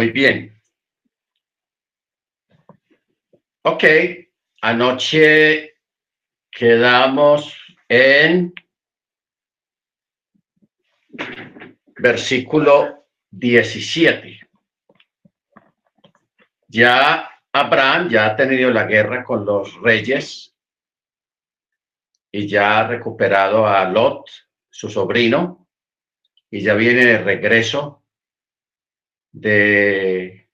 Muy bien. Ok, anoche quedamos en versículo 17. Ya Abraham ya ha tenido la guerra con los reyes y ya ha recuperado a Lot, su sobrino, y ya viene de regreso de,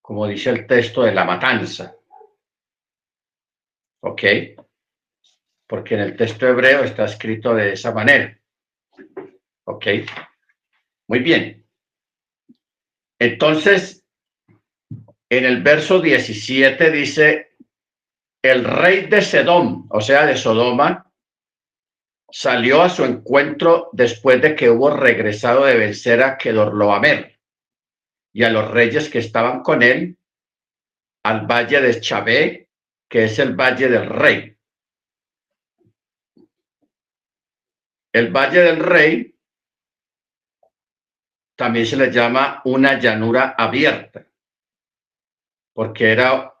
como dice el texto, de la matanza. ¿Ok? Porque en el texto hebreo está escrito de esa manera. ¿Ok? Muy bien. Entonces, en el verso 17 dice, el rey de Sedom, o sea, de Sodoma, salió a su encuentro después de que hubo regresado de vencer a Kedorloamer y a los reyes que estaban con él al valle de Chabé, que es el valle del rey. El valle del rey también se le llama una llanura abierta, porque era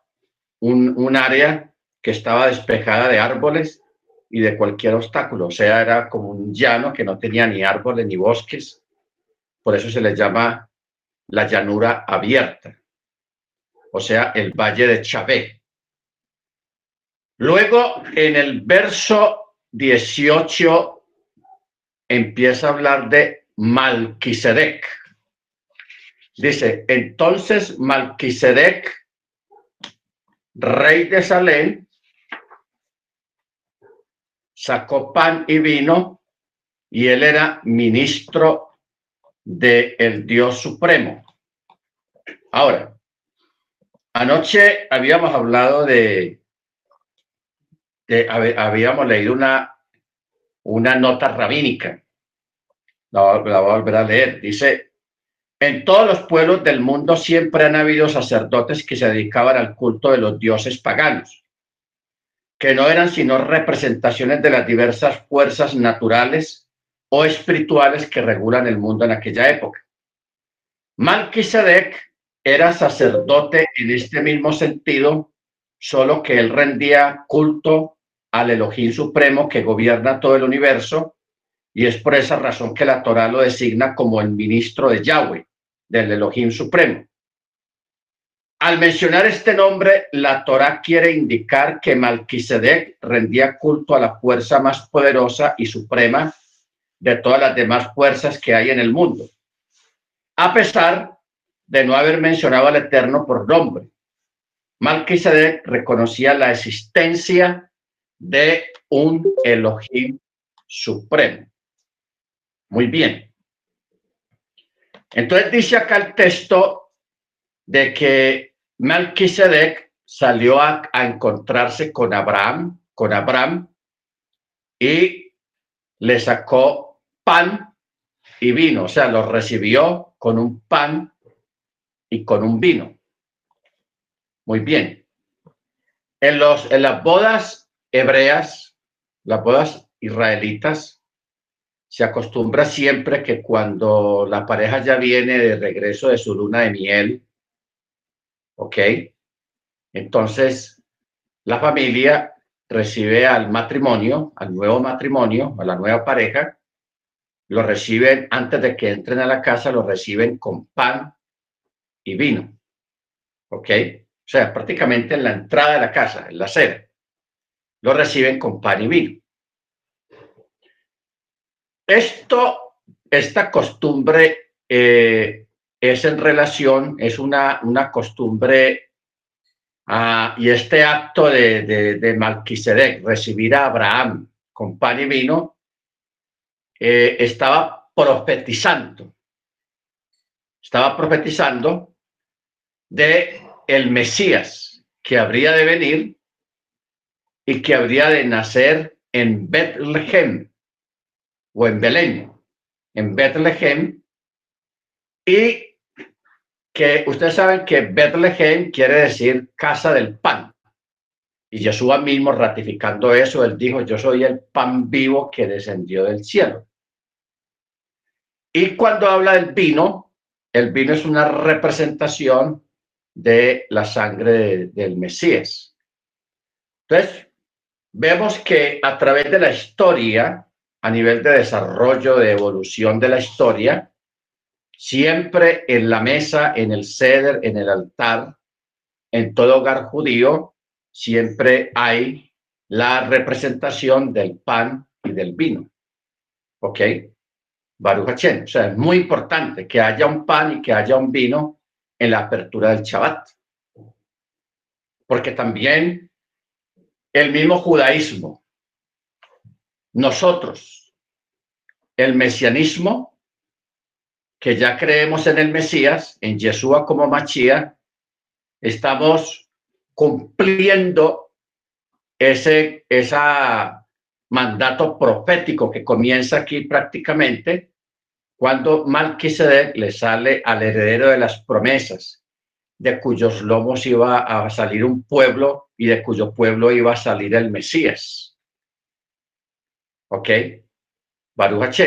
un, un área que estaba despejada de árboles y de cualquier obstáculo, o sea, era como un llano que no tenía ni árboles ni bosques, por eso se le llama la llanura abierta, o sea, el valle de Chabé. Luego, en el verso 18, empieza a hablar de Malquisedec. Dice, entonces Malquisedec, rey de Salem, sacó pan y vino y él era ministro del el Dios Supremo. Ahora, anoche habíamos hablado de, habíamos leído una, una nota rabínica. La, la voy a volver a leer. Dice, en todos los pueblos del mundo siempre han habido sacerdotes que se dedicaban al culto de los dioses paganos que no eran sino representaciones de las diversas fuerzas naturales o espirituales que regulan el mundo en aquella época. Melquisedec era sacerdote en este mismo sentido, solo que él rendía culto al Elohim Supremo que gobierna todo el universo, y es por esa razón que la Torah lo designa como el ministro de Yahweh, del Elohim Supremo. Al mencionar este nombre, la Torá quiere indicar que Malquisedec rendía culto a la fuerza más poderosa y suprema de todas las demás fuerzas que hay en el mundo, a pesar de no haber mencionado al Eterno por nombre. Malquisedec reconocía la existencia de un Elohim supremo. Muy bien. Entonces dice acá el texto de que Melquisedec salió a, encontrarse con Abraham, con Abraham, y le sacó pan y vino, o sea, lo recibió con un pan y con un vino. Muy bien. En, los, en las bodas hebreas, las bodas israelitas, se acostumbra siempre que cuando la pareja ya viene de regreso de su luna de miel, ¿ok? Entonces, la familia recibe al matrimonio, al nuevo matrimonio, a la nueva pareja, lo reciben antes de que entren a la casa, lo reciben con pan y vino, ¿ok? O sea, prácticamente en la entrada de la casa, en la sede, lo reciben con pan y vino. Esto, esta costumbre eh, es en relación, es una, una costumbre uh, y este acto de, de, de Malquisedec, recibir a Abraham con pan y vino, eh, estaba profetizando, estaba profetizando de el Mesías que habría de venir y que habría de nacer en Betlehem o en Belén, en Betlehem, que ustedes saben que Bethlehem quiere decir casa del pan. Y Jesús mismo ratificando eso, él dijo, yo soy el pan vivo que descendió del cielo. Y cuando habla del vino, el vino es una representación de la sangre del Mesías. Entonces, vemos que a través de la historia, a nivel de desarrollo, de evolución de la historia, siempre en la mesa, en el ceder, en el altar, en todo hogar judío, siempre hay la representación del pan y del vino. ¿Ok? Baruch O sea, es muy importante que haya un pan y que haya un vino en la apertura del Shabbat. Porque también el mismo judaísmo, nosotros, el mesianismo, que ya creemos en el Mesías, en Yeshua como Machía, estamos cumpliendo ese esa mandato profético que comienza aquí prácticamente cuando Malquisedec le sale al heredero de las promesas, de cuyos lomos iba a salir un pueblo y de cuyo pueblo iba a salir el Mesías. ¿Ok? Baruch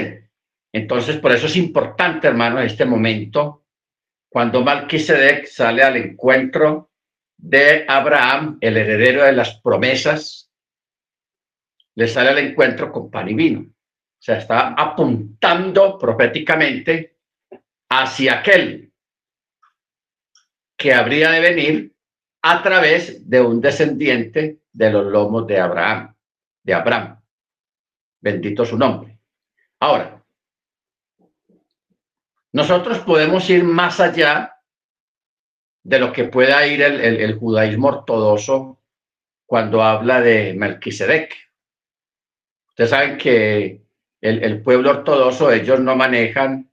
Entonces, por eso es importante, hermano, en este momento, cuando Malquisedec sale al encuentro de Abraham, el heredero de las promesas, le sale al encuentro con pan y vino. O sea, está apuntando proféticamente hacia aquel que habría de venir a través de un descendiente de los lomos de Abraham, de Abraham. Bendito su nombre. Ahora, nosotros podemos ir más allá de lo que pueda ir el, judaísmo ortodoxo cuando habla de Melquisedec. Ustedes saben que el, pueblo ortodoxo, ellos no manejan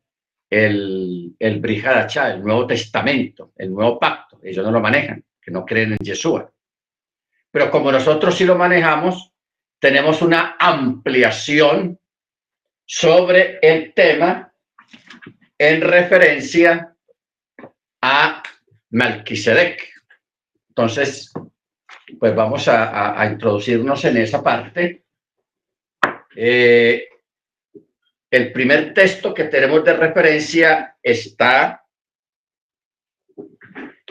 el, el el Nuevo Testamento, el Nuevo Pacto, ellos no lo manejan, que no creen en Yeshua. Pero como nosotros sí lo manejamos, tenemos una ampliación sobre el tema en referencia a Melquisedec. Entonces, pues vamos a, introducirnos en esa parte. Eh, el primer texto que tenemos de referencia está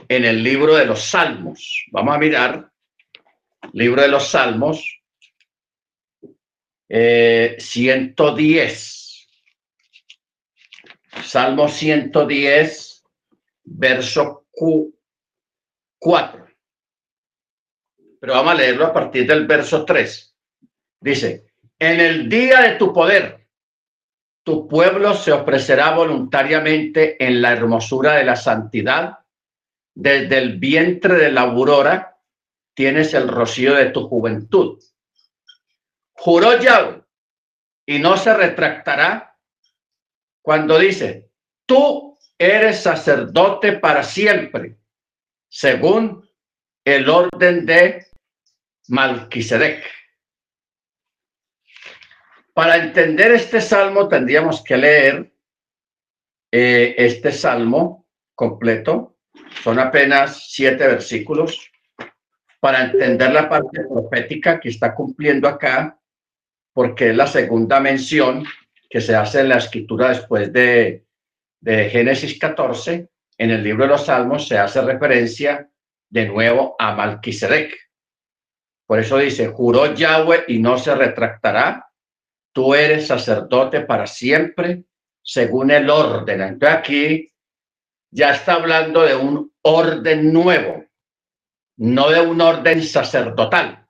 en el libro de los Salmos. Vamos a mirar, libro de los Salmos, 110. Salmo 110, verso 4. Pero vamos a leerlo a partir del verso 3. Dice, en el día de tu poder tu pueblo se ofrecerá voluntariamente en la hermosura de la santidad. Desde el vientre de la aurora tienes el rocío de tu juventud. Juró Yahweh y no se retractará cuando dice, tú eres sacerdote para siempre, según el orden de Malquisedec. Para entender este salmo tendríamos que leer eh, este salmo completo. Son apenas siete versículos para entender la parte profética que está cumpliendo acá, porque es la segunda mención que se hace en la escritura después de, de Génesis 14. En el libro de los Salmos se hace referencia de nuevo a Malquisedec. Por eso dice, juró Yahweh y no se retractará tú eres sacerdote para siempre según el orden. Entonces aquí ya está hablando de un orden nuevo, no de un orden sacerdotal.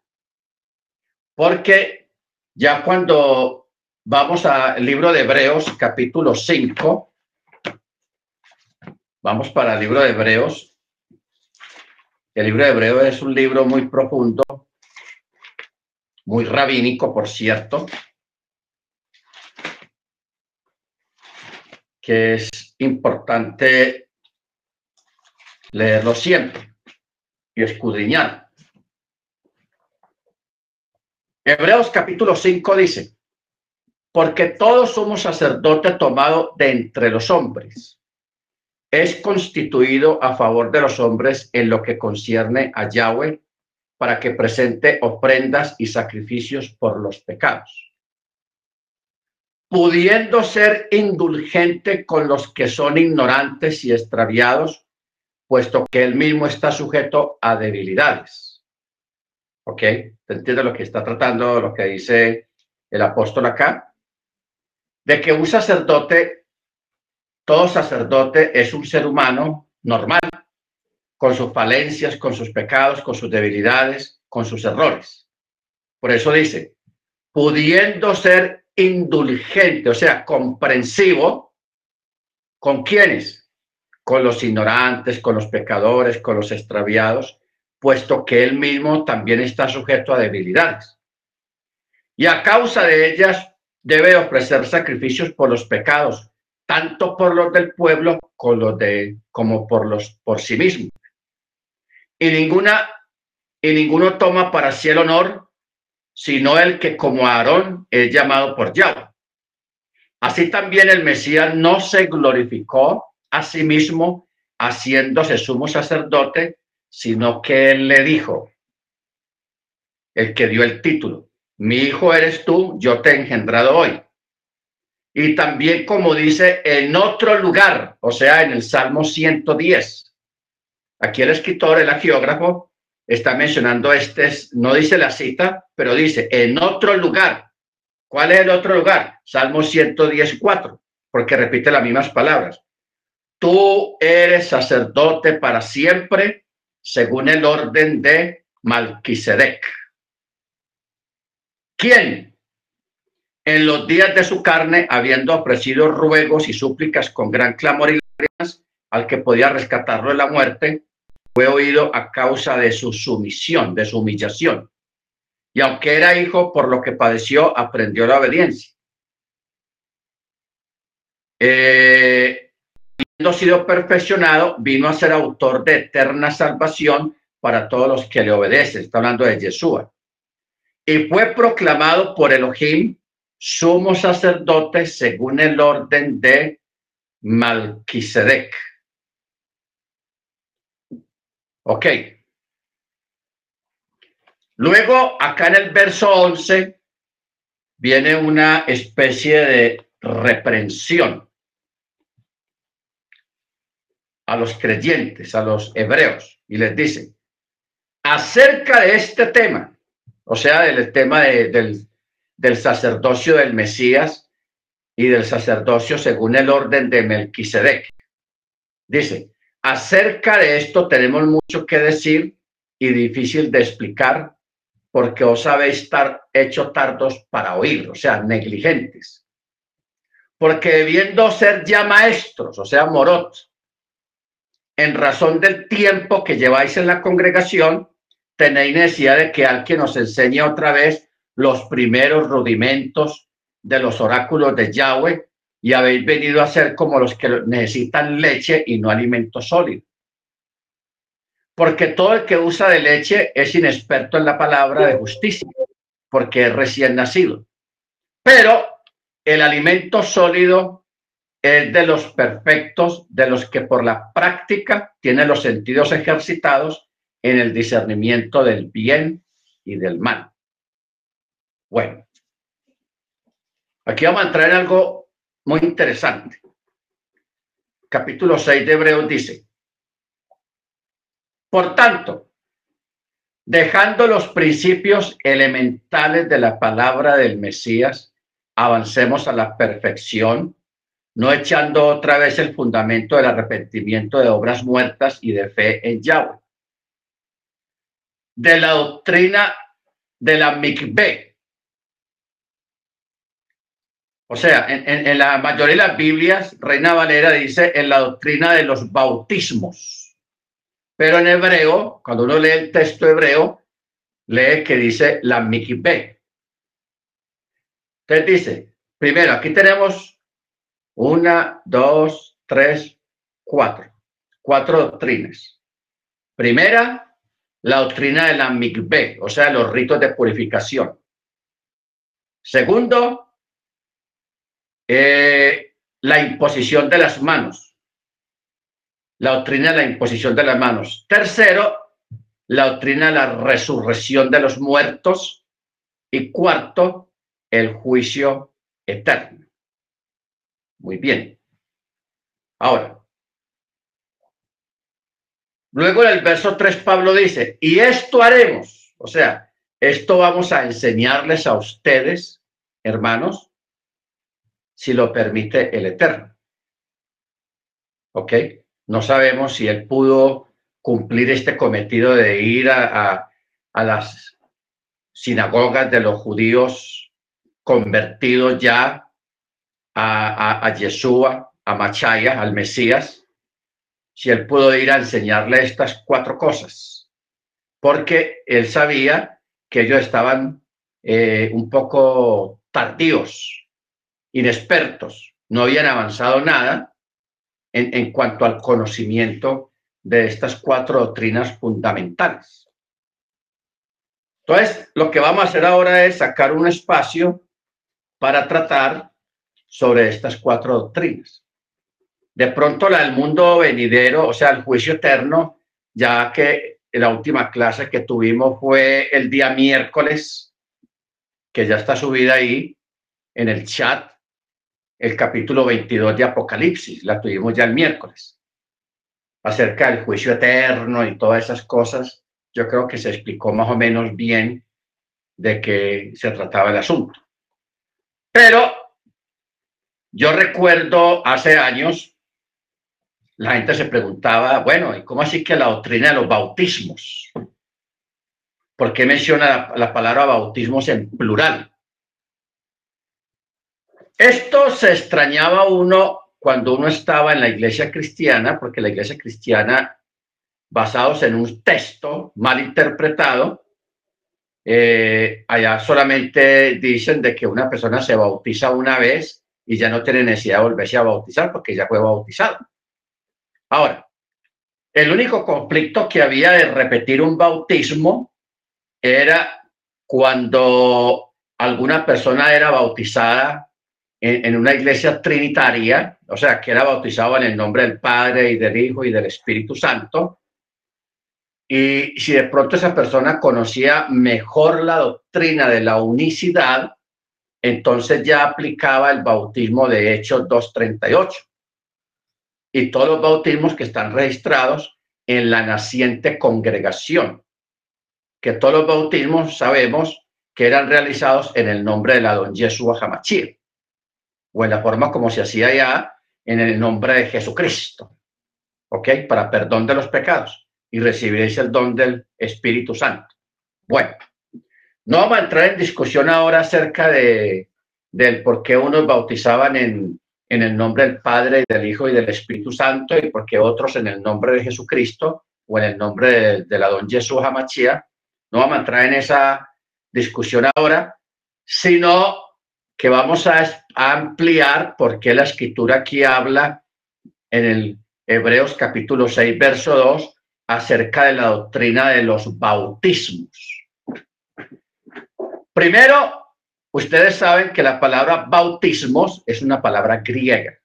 Porque ya cuando vamos al libro de Hebreos, capítulo 5, vamos para el libro de Hebreos. El libro de Hebreos es un libro muy profundo, muy rabínico, por cierto. que es importante leerlo siempre y escudriñar. Hebreos capítulo 5 dice, porque todos somos sacerdote tomado de entre los hombres. Es constituido a favor de los hombres en lo que concierne a Yahweh para que presente ofrendas y sacrificios por los pecados pudiendo ser indulgente con los que son ignorantes y extraviados, puesto que él mismo está sujeto a debilidades. ¿Ok? ¿Te entiendes lo que está tratando, lo que dice el apóstol acá? De que un sacerdote, todo sacerdote es un ser humano normal, con sus falencias, con sus pecados, con sus debilidades, con sus errores. Por eso dice, pudiendo ser indulgente, o sea, comprensivo, ¿con quiénes? Con los ignorantes, con los pecadores, con los extraviados, puesto que él mismo también está sujeto a debilidades. Y a causa de ellas debe ofrecer sacrificios por los pecados, tanto por los del pueblo como, de, como por los por sí mismo. Y ninguna y ninguno toma para sí el honor sino el que como Aarón es llamado por Yahweh. Así también el Mesías no se glorificó a sí mismo haciéndose sumo sacerdote, sino que él le dijo, el que dio el título, mi hijo eres tú, yo te he engendrado hoy. Y también como dice en otro lugar, o sea, en el Salmo 110. Aquí el escritor, el geógrafo, está mencionando este, no dice la cita, pero dice en otro lugar. ¿Cuál es el otro lugar? Salmo 114, porque repite las mismas palabras. Tú eres sacerdote para siempre, según el orden de Malquisedec. ¿Quién? En los días de su carne, habiendo ofrecido ruegos y súplicas con gran clamor y lágrimas al que podía rescatarlo de la muerte, fue oído a causa de su sumisión, de su humillación. Y aunque era hijo, por lo que padeció, aprendió la obediencia. Eh, habiendo sido perfeccionado, vino a ser autor de eterna salvación para todos los que le obedecen. Está hablando de Yeshua. Y fue proclamado por Elohim sumo sacerdote según el orden de Malquisedec. Ok. Luego, acá en el verso 11, viene una especie de reprensión a los creyentes, a los hebreos, y les dice, acerca de este tema, o sea, del tema del, del sacerdocio del Mesías y del sacerdocio según el orden de Melquisedec. Dice, Acerca de esto tenemos mucho que decir y difícil de explicar porque os habéis estar hecho tardos para oír, o sea, negligentes. Porque debiendo ser ya maestros, o sea, morot, en razón del tiempo que lleváis en la congregación, tenéis necesidad de que alguien os enseñe otra vez los primeros rudimentos de los oráculos de Yahweh y habéis venido a ser como los que necesitan leche y no alimento sólido. Porque todo el que usa de leche es inexperto en la palabra de justicia, porque es recién nacido. Pero el alimento sólido es de los perfectos, de los que por la práctica tienen los sentidos ejercitados en el discernimiento del bien y del mal. Bueno, aquí vamos a entrar en algo muy interesante. Capítulo 6 de Hebreos dice, por tanto, dejando los principios elementales de la palabra del Mesías, avancemos a la perfección, no echando otra vez el fundamento del arrepentimiento de obras muertas y de fe en Yahweh. De la doctrina de la mikveh, o sea, en, la mayoría de las Biblias, Reina Valera dice en la doctrina de los bautismos. Pero en hebreo, cuando uno lee el texto hebreo, lee que dice la mikveh. Entonces dice, primero, aquí tenemos una, dos, tres, cuatro. Cuatro doctrinas. Primera, la doctrina de la mikveh, o sea, los ritos de purificación. Segundo, eh, la imposición de las manos. La doctrina de la imposición de las manos. Tercero, la doctrina de la resurrección de los muertos. Y cuarto, el juicio eterno. Muy bien. Ahora, luego en el verso 3 Pablo dice, y esto haremos, o sea, esto vamos a enseñarles a ustedes, hermanos, si lo permite el Eterno. ¿Ok? No sabemos si él pudo cumplir este cometido de ir a, las sinagogas de los judíos convertidos ya a, a, Yeshua, a Machaya, al Mesías, si él pudo ir a enseñarle estas cuatro cosas, porque él sabía que ellos estaban eh, un poco tardíos, inexpertos, no habían avanzado nada en, en cuanto al conocimiento de estas cuatro doctrinas fundamentales. Entonces, lo que vamos a hacer ahora es sacar un espacio para tratar sobre estas cuatro doctrinas. De pronto, la del mundo venidero, o sea, el juicio eterno, ya que la última clase que tuvimos fue el día miércoles, que ya está subida ahí en el chat, el capítulo 22 de Apocalipsis, la tuvimos ya el miércoles, acerca del juicio eterno y todas esas cosas. Yo creo que se explicó más o menos bien de qué se trataba el asunto. Pero yo recuerdo hace años la gente se preguntaba, bueno, ¿y cómo así que la doctrina de los bautismos? ¿Por qué menciona la, palabra bautismos en plural? Esto se extrañaba uno cuando uno estaba en la iglesia cristiana, porque la iglesia cristiana, basados en un texto mal interpretado, eh, allá solamente dicen de que una persona se bautiza una vez y ya no tiene necesidad de volverse a bautizar porque ya fue bautizado. Ahora, el único conflicto que había de repetir un bautismo era cuando alguna persona era bautizada en, una iglesia trinitaria, o sea, que era bautizado en el nombre del Padre y del Hijo y del Espíritu Santo. Y si de pronto esa persona conocía mejor la doctrina de la unicidad, entonces ya aplicaba el bautismo de Hechos 238 y todos los bautismos que están registrados en la naciente congregación, que todos los bautismos sabemos que eran realizados en el nombre de la don Yeshua Hamachir, o en la forma como se hacía ya en el nombre de Jesucristo, ¿ok? Para perdón de los pecados y recibiréis el don del Espíritu Santo. Bueno, no vamos a entrar en discusión ahora acerca de, del por qué unos bautizaban en, en el nombre del Padre, del Hijo y del Espíritu Santo, y porque otros en el nombre de Jesucristo o en el nombre de, la don Jesús Hamachía. No vamos a entrar en esa discusión ahora, sino que vamos a, ampliar por qué la escritura aquí habla en el Hebreos capítulo 6, verso 2, acerca de la doctrina de los bautismos. Primero, Ustedes saben que la palabra bautismos es una palabra griega.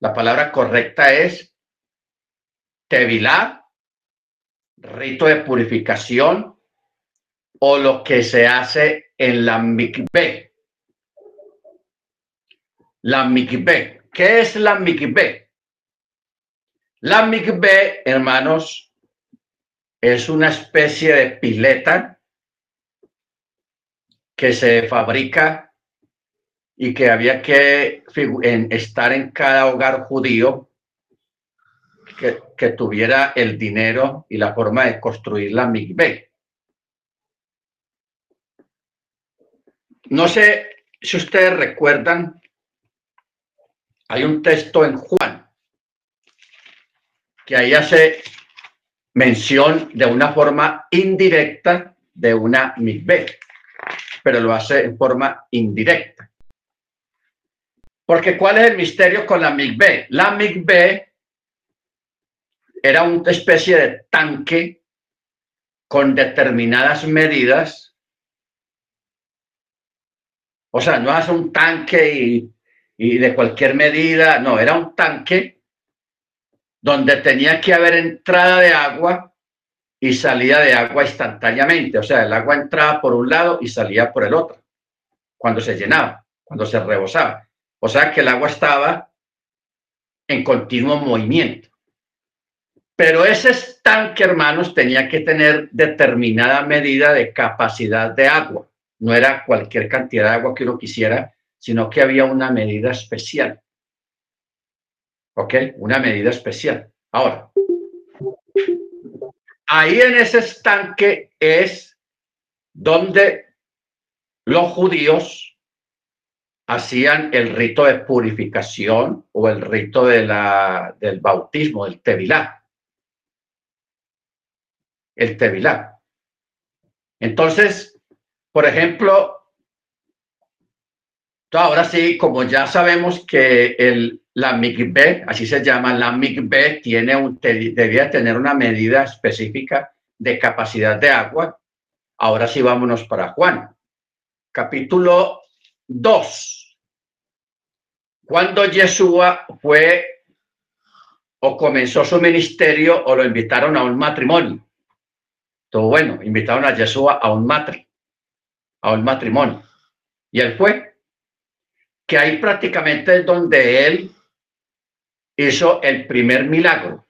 La palabra correcta es tevilá, rito de purificación o lo que se hace en la mikveh. La mikveh. ¿Qué es la mikveh? La mikveh, hermanos, es una especie de pileta que se fabrica y que había que estar en cada hogar judío que, tuviera el dinero y la forma de construir la migbe. No sé si ustedes recuerdan, hay un texto en Juan que ahí hace mención de una forma indirecta de una migbe pero lo hace en forma indirecta. Porque ¿cuál es el misterio con la MIGB? La MIGB era una especie de tanque con determinadas medidas. O sea, no es un tanque y, y de cualquier medida, no, era un tanque donde tenía que haber entrada de agua y salía de agua instantáneamente. O sea, el agua entraba por un lado y salía por el otro, cuando se llenaba, cuando se rebosaba. O sea que el agua estaba en continuo movimiento. Pero ese estanque, hermanos, tenía que tener determinada medida de capacidad de agua. No era cualquier cantidad de agua que uno quisiera, sino que había una medida especial. ¿Ok? Una medida especial. Ahora, ahí en ese estanque es donde los judíos hacían el rito de purificación o el rito de la, del bautismo, del tevilá. El tevilá. Entonces, por ejemplo, ahora sí, como ya sabemos que el, la MIGB, así se llama, la MIGB tiene un, debía tener una medida específica de capacidad de agua. Ahora sí, vámonos para Juan. Capítulo 2. Cuando Yeshua fue o comenzó su ministerio o lo invitaron a un matrimonio. Todo bueno, invitaron a Yeshua a un matri, a un matrimonio. Y él fue que ahí prácticamente es donde él hizo el primer milagro.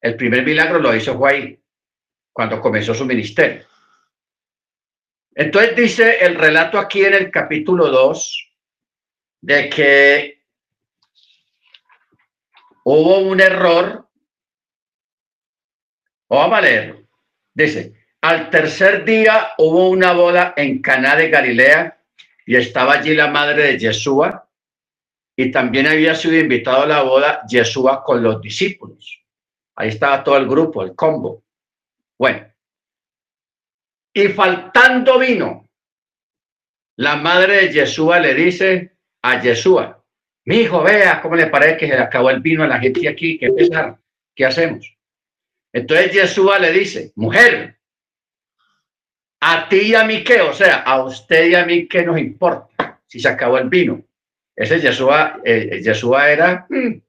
El primer milagro lo hizo fue cuando comenzó su ministerio. Entonces dice el relato aquí en el capítulo 2 de que hubo un error. Vamos a leer. Dice, al tercer día hubo una boda en Caná de Galilea y estaba allí la madre de Yeshua y también había sido invitado a la boda Yeshua con los discípulos. Ahí estaba todo el grupo, el combo. Bueno, y faltando vino, la madre de Yeshua le dice a Yeshua, mi hijo, vea cómo le parece que se le acabó el vino a la gente aquí, qué pesar, ¿qué hacemos? Entonces Yeshua le dice, mujer, a ti y a mí qué, o sea, a usted y a mí qué nos importa si se acabó el vino. Ese Yeshua, eh, Yeshua era, mm,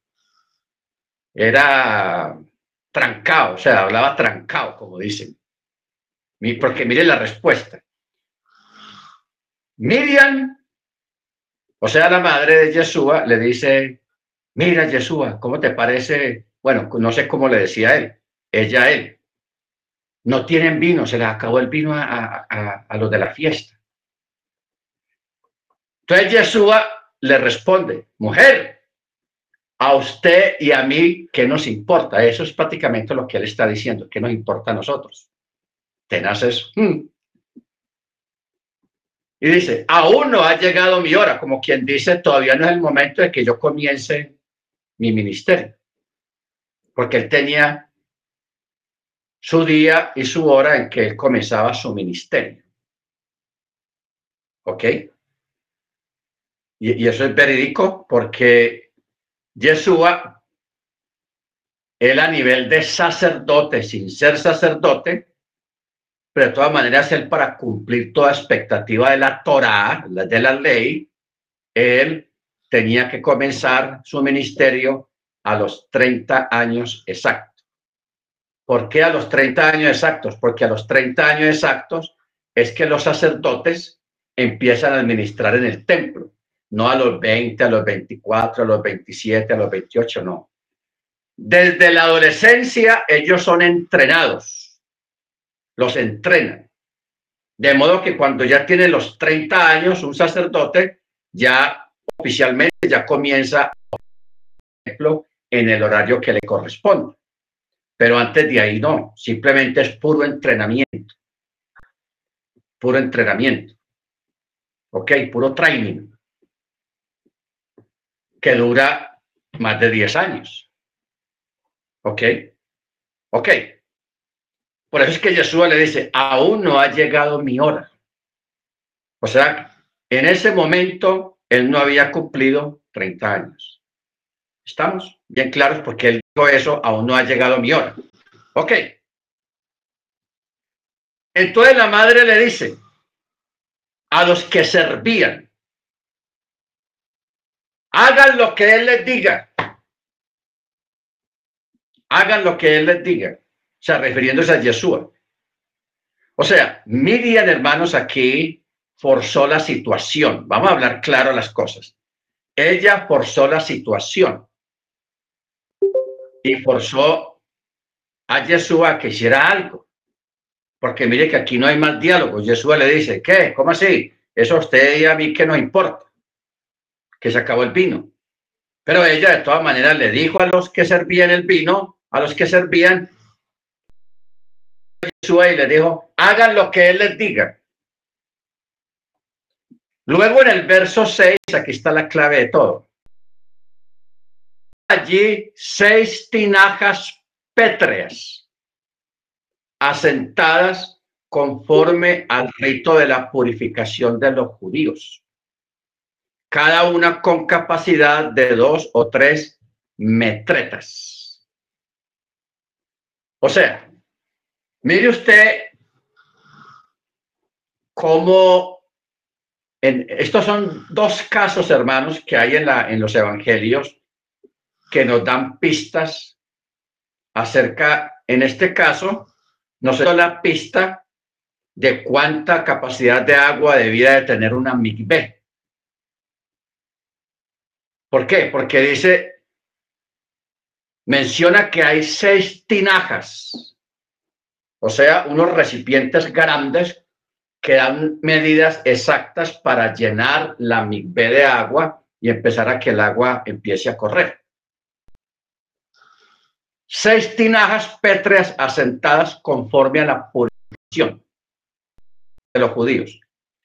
era trancado, o sea, hablaba trancado, como dicen. Porque mire la respuesta. Miriam, o sea, la madre de Yeshua, le dice, mira Yeshua, ¿cómo te parece? Bueno, no sé cómo le decía él, ella a él no tienen vino, se les acabó el vino a, a, los de la fiesta. Entonces Yeshua le responde, mujer, a usted y a mí, ¿qué nos importa? Eso es prácticamente lo que él está diciendo, ¿qué nos importa a nosotros? Tenaces. Hmm. Y dice, aún no ha llegado mi hora, como quien dice, todavía no es el momento de que yo comience mi ministerio. Porque él tenía su día y su hora en que él comenzaba su ministerio. ¿Ok? Y, eso es verídico porque Yeshua, él a nivel de sacerdote, sin ser sacerdote, pero de todas maneras, él para cumplir toda expectativa de la Torah, de la ley, él tenía que comenzar su ministerio a los 30 años exactos. ¿Por qué a los 30 años exactos? Porque a los 30 años exactos es que los sacerdotes empiezan a administrar en el templo, no a los 20, a los 24, a los 27, a los 28, no. Desde la adolescencia ellos son entrenados, los entrenan. De modo que cuando ya tiene los 30 años, un sacerdote ya oficialmente ya comienza en el horario que le corresponde. Pero antes de ahí no, simplemente es puro entrenamiento. Puro entrenamiento. Ok, puro training. Que dura más de 10 años. Ok. Ok. Por eso es que Jesús le dice, aún no ha llegado mi hora. O sea, en ese momento él no había cumplido 30 años. ¿Estamos bien claros? Porque él eso, aún no ha llegado mi hora. Ok. Entonces la madre le dice a los que servían, hagan lo que él les diga. Hagan lo que él les diga. O sea, refiriéndose a Yeshua. O sea, Miriam, hermanos, aquí forzó la situación. Vamos a hablar claro las cosas. ella forzó la situación y forzó a Yeshua a que hiciera algo. Porque mire que aquí no hay más diálogo. Yeshua le dice, ¿qué? ¿Cómo así? Eso a usted y a mí que no importa. Que se acabó el vino. Pero ella de todas maneras le dijo a los que servían el vino, a los que servían, y le dijo, hagan lo que él les diga. Luego en el verso 6, aquí está la clave de todo. Allí seis tinajas pétreas asentadas conforme al rito de la purificación de los judíos, cada una con capacidad de dos o tres metretas. O sea, mire usted cómo estos son dos casos, hermanos, que hay en, la, en los evangelios que nos dan pistas acerca, en este caso, no sé la pista de cuánta capacidad de agua debía de tener una migbe. ¿Por qué? Porque dice, menciona que hay seis tinajas, o sea, unos recipientes grandes que dan medidas exactas para llenar la migbe de agua y empezar a que el agua empiece a correr seis tinajas pétreas asentadas conforme a la purificación de los judíos,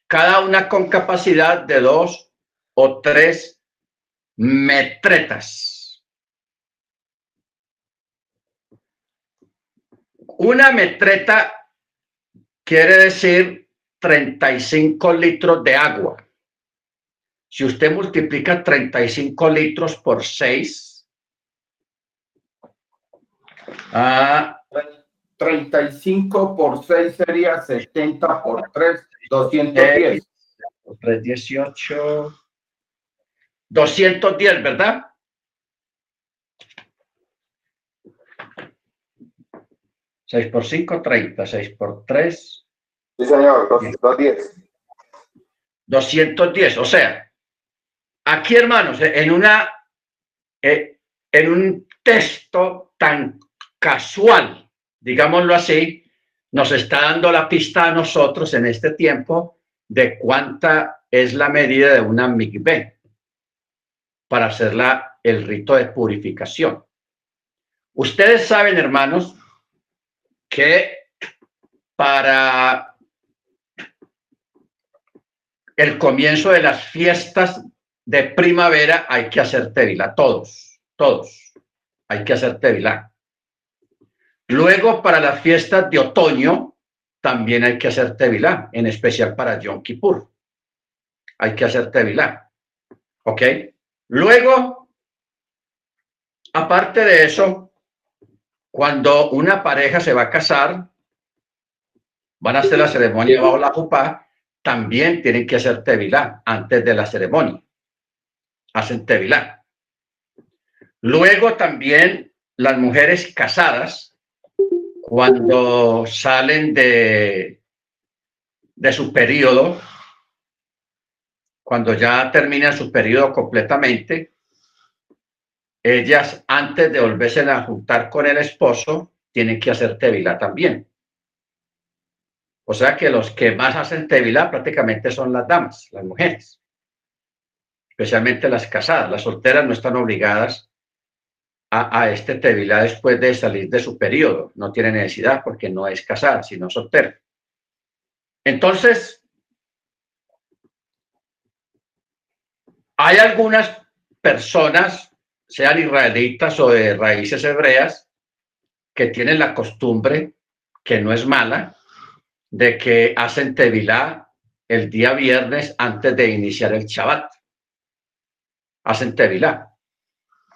cada una con capacidad de dos o tres metretas. Una metreta quiere decir 35 litros de agua. Si usted multiplica 35 litros por 6, Ah, 35 por 6 sería 70 por 3, 210. 3, 18. 210, ¿verdad? Seis por cinco, treinta. Seis por tres. Sí, señor, 210. 210. O sea, aquí, hermanos, en una, eh, en un texto tan casual, digámoslo así, nos está dando la pista a nosotros en este tiempo de cuánta es la medida de una migbe para hacer el rito de purificación. Ustedes saben, hermanos, que para el comienzo de las fiestas de primavera hay que hacer tevila, todos, todos, hay que hacer tevila. Luego, para las fiestas de otoño, también hay que hacer tevilá, en especial para Yom Kippur. Hay que hacer tevilá. ¿Ok? Luego, aparte de eso, cuando una pareja se va a casar, van a hacer la ceremonia bajo la jupa, también tienen que hacer tevilá antes de la ceremonia. Hacen tevilá. Luego también las mujeres casadas cuando salen de, de su periodo, cuando ya terminan su periodo completamente, ellas antes de volverse a juntar con el esposo, tienen que hacer tevila también. O sea que los que más hacen tevila prácticamente son las damas, las mujeres, especialmente las casadas. Las solteras no están obligadas a, este Tevilá después de salir de su periodo. No tiene necesidad porque no es casada, sino soltera. Entonces, hay algunas personas, sean israelitas o de raíces hebreas, que tienen la costumbre, que no es mala, de que hacen Tevilá el día viernes antes de iniciar el Shabbat. Hacen Tevilá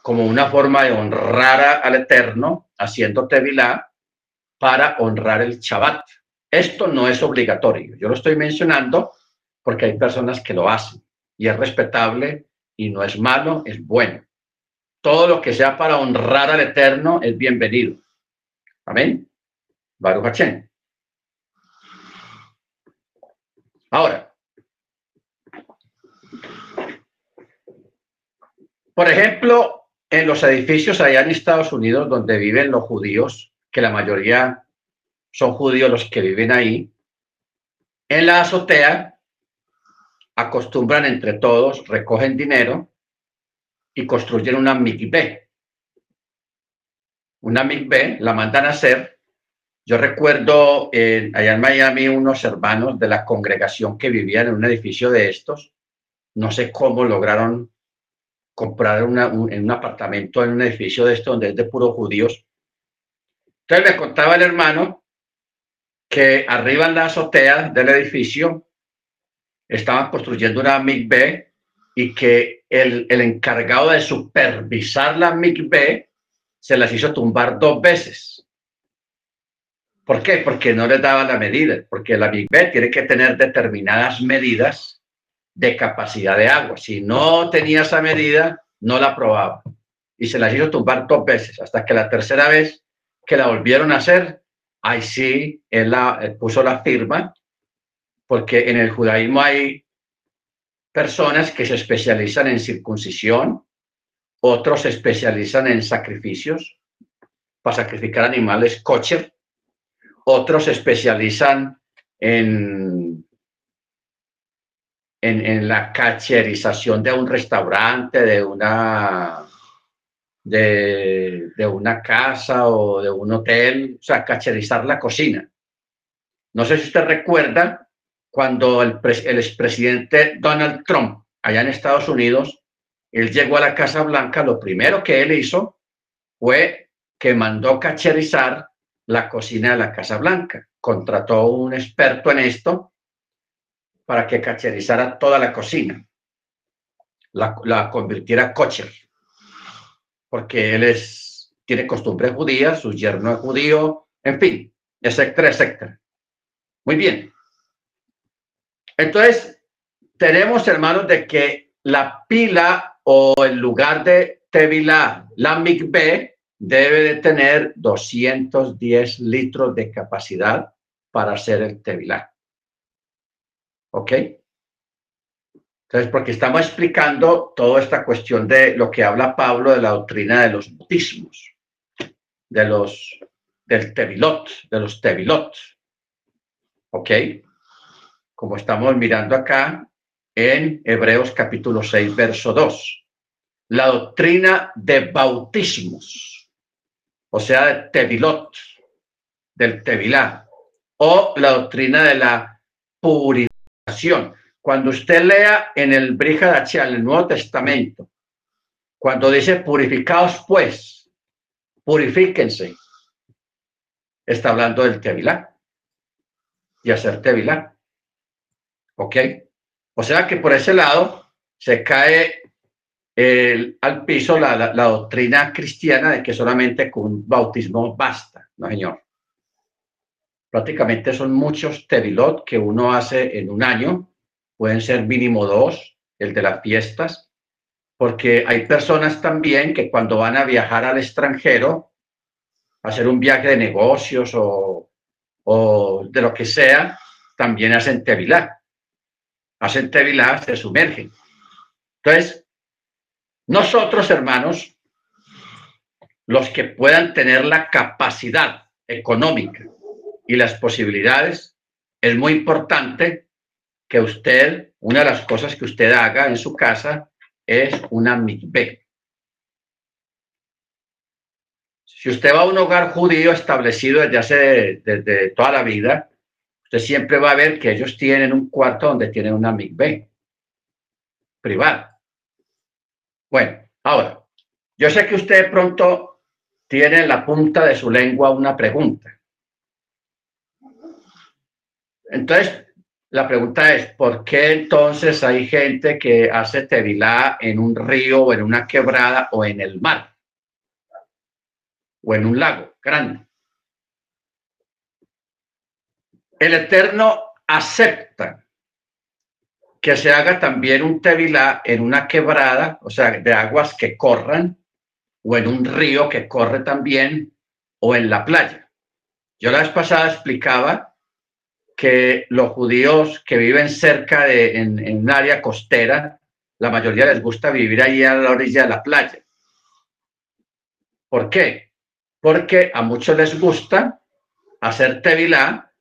como una forma de honrar al Eterno, haciendo Tevilá para honrar el Shabbat. Esto no es obligatorio. Yo lo estoy mencionando porque hay personas que lo hacen y es respetable y no es malo, es bueno. Todo lo que sea para honrar al Eterno es bienvenido. Amén. Baruch Hashem. Ahora, por ejemplo, en los edificios allá en Estados Unidos donde viven los judíos, que la mayoría son judíos los que viven ahí, en la azotea acostumbran entre todos, recogen dinero y construyen una mikveh. Una mikveh la mandan a hacer. Yo recuerdo allá en Miami unos hermanos de la congregación que vivían en un edificio de estos. No sé cómo lograron comprar un, un apartamento en un edificio de estos donde es de puros judíos. Entonces me contaba el hermano que arriba en la azotea del edificio estaban construyendo una MIG-B y que el, el, encargado de supervisar la MIG-B se las hizo tumbar dos veces. ¿Por qué? Porque no les daba la medida, porque la MIG-B tiene que tener determinadas medidas de capacidad de agua. Si no tenía esa medida, no la aprobaba. Y se las hizo tumbar dos veces, hasta que la tercera vez que la volvieron a hacer, ahí sí, él, la, puso la firma porque en el judaísmo hay personas que se especializan en circuncisión, otros se especializan en sacrificios para sacrificar animales kosher, otros se especializan en, en, en, la cacherización de un restaurante, de una, de, de una casa o de un hotel, o sea, cacherizar la cocina. No sé si usted recuerda cuando el, el expresidente Donald Trump, allá en Estados Unidos, él llegó a la Casa Blanca, lo primero que él hizo fue que mandó cacherizar la cocina de la Casa Blanca. Contrató un experto en esto para que cacherizara toda la cocina, la, la convirtiera kosher, porque él es, tiene costumbres judías, su yerno es judío, en fin, etcétera, etcétera. Muy bien. Entonces, tenemos, hermanos, de que la pila o el lugar de Tevilá, la MIGB, debe de tener 210 litros de capacidad para hacer el Tevilá. ¿Ok? Entonces, porque estamos explicando toda esta cuestión de lo que habla Pablo de la doctrina de los bautismos, de los, del Tevilot, de los Tevilot. ¿Ok? Como estamos mirando acá en Hebreos capítulo 6, verso 2. La doctrina de bautismos, o sea, de Tevilot, del Tevilá, o la doctrina de la purificación. Cuando usted lea en el Brihadachial, el Nuevo Testamento, cuando dice purificados pues, purifíquense, está hablando del Tevilá y hacer Tevilá. ¿Ok? O sea que por ese lado se cae el, al piso la, la, la, doctrina cristiana de que solamente con bautismo basta, no señor. Prácticamente son muchos tevilot que uno hace en un año, pueden ser mínimo dos, el de las fiestas, porque hay personas también que cuando van a viajar al extranjero, hacer un viaje de negocios o, o de lo que sea, también hacen tevilá hacen tevilá, se sumergen. Entonces, nosotros, hermanos, los que puedan tener la capacidad económica y las posibilidades, es muy importante que usted, una de las cosas que usted haga en su casa es una mikveh. Si usted va a un hogar judío establecido desde hace, desde toda la vida, siempre va a ver que ellos tienen un cuarto donde tienen una MIG-B privada. Bueno, ahora, yo sé que usted pronto tiene en la punta de su lengua una pregunta. Entonces, la pregunta es, ¿por qué entonces hay gente que hace tevilá en un río o en una quebrada o en el mar? O en un lago grande. El Eterno acepta que se haga también un tevilá en una quebrada, o sea, de aguas que corran, o en un río que corre también, o en la playa. Yo la vez pasada explicaba que los judíos que viven cerca de, en, un área costera, la mayoría les gusta vivir ahí a la orilla de la playa. ¿Por qué? Porque a muchos les gusta hacer tevilá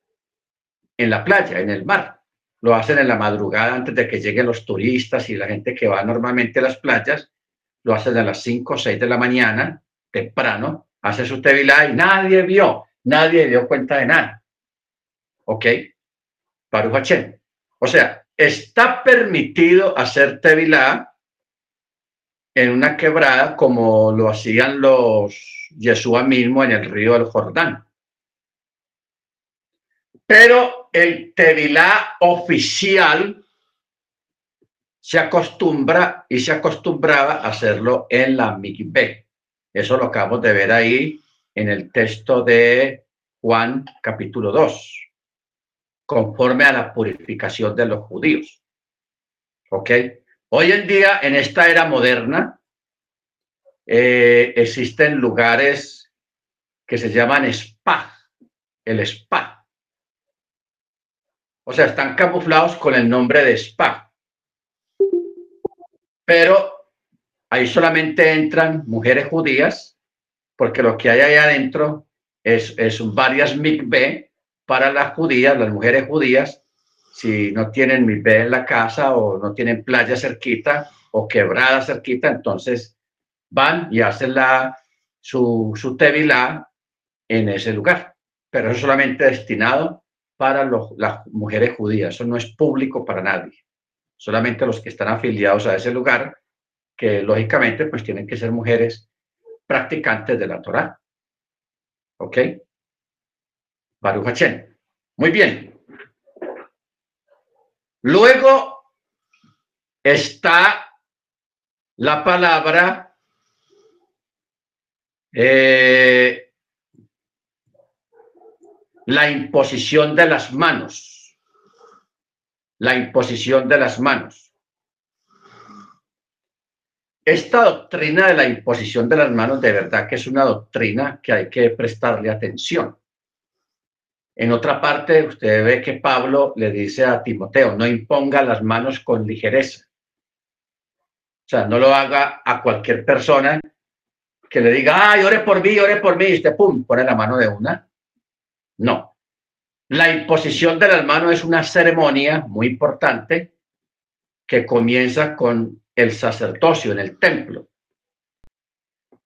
en la playa, en el mar. Lo hacen en la madrugada antes de que lleguen los turistas y la gente que va normalmente a las playas. Lo hacen a las 5 o 6 de la mañana, temprano, hace su tevilá y nadie vio, nadie dio cuenta de nada. ¿Ok? Baruch O sea, está permitido hacer tevilá en una quebrada como lo hacían los Yeshua mismo en el río del Jordán. Pero el tevilá oficial se acostumbra y se acostumbraba a hacerlo en la mikveh. Eso lo acabamos de ver ahí en el texto de Juan capítulo 2, conforme a la purificación de los judíos. ¿Ok? Hoy en día, en esta era moderna, eh, existen lugares que se llaman spa, el spa. O sea, están camuflados con el nombre de spa. Pero ahí solamente entran mujeres judías, porque lo que hay ahí adentro es, es varias mikveh para las judías, las mujeres judías, si no tienen mikveh en la casa o no tienen playa cerquita o quebrada cerquita, entonces van y hacen la, su, su tevilá en ese lugar. Pero es solamente destinado para las mujeres judías, eso no es público para nadie, solamente los que están afiliados a ese lugar, que lógicamente pues tienen que ser mujeres practicantes de la Torah. ¿Ok? Baruch Hachem. Muy bien. Luego está la palabra eh, la imposición de las manos. La imposición de las manos. Esta doctrina de la imposición de las manos, de verdad que es una doctrina que hay que prestarle atención. En otra parte, usted ve que Pablo le dice a Timoteo, no imponga las manos con ligereza. O sea, no lo haga a cualquier persona que le diga, ay, ore por mí, ore por mí, y usted, pum, pone la mano de una. No. La imposición de las manos es una ceremonia muy importante que comienza con el sacerdocio en el templo.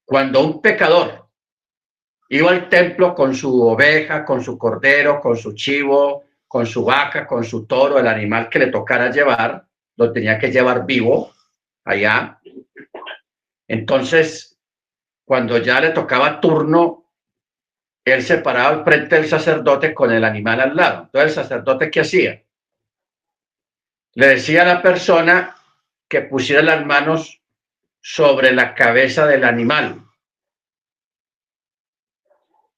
Cuando un pecador iba al templo con su oveja, con su cordero, con su chivo, con su vaca, con su toro, el animal que le tocara llevar, lo tenía que llevar vivo allá. Entonces, cuando ya le tocaba turno él se paraba al frente del sacerdote con el animal al lado. Entonces, el sacerdote, ¿qué hacía? Le decía a la persona que pusiera las manos sobre la cabeza del animal.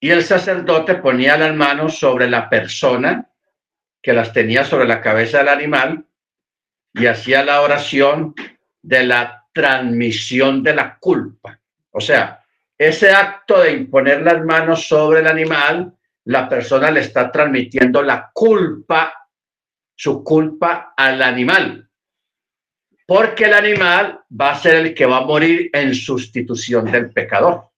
Y el sacerdote ponía las manos sobre la persona que las tenía sobre la cabeza del animal y hacía la oración de la transmisión de la culpa. O sea, ese acto de imponer las manos sobre el animal, la persona le está transmitiendo la culpa, su culpa al animal. Porque el animal va a ser el que va a morir en sustitución del pecador.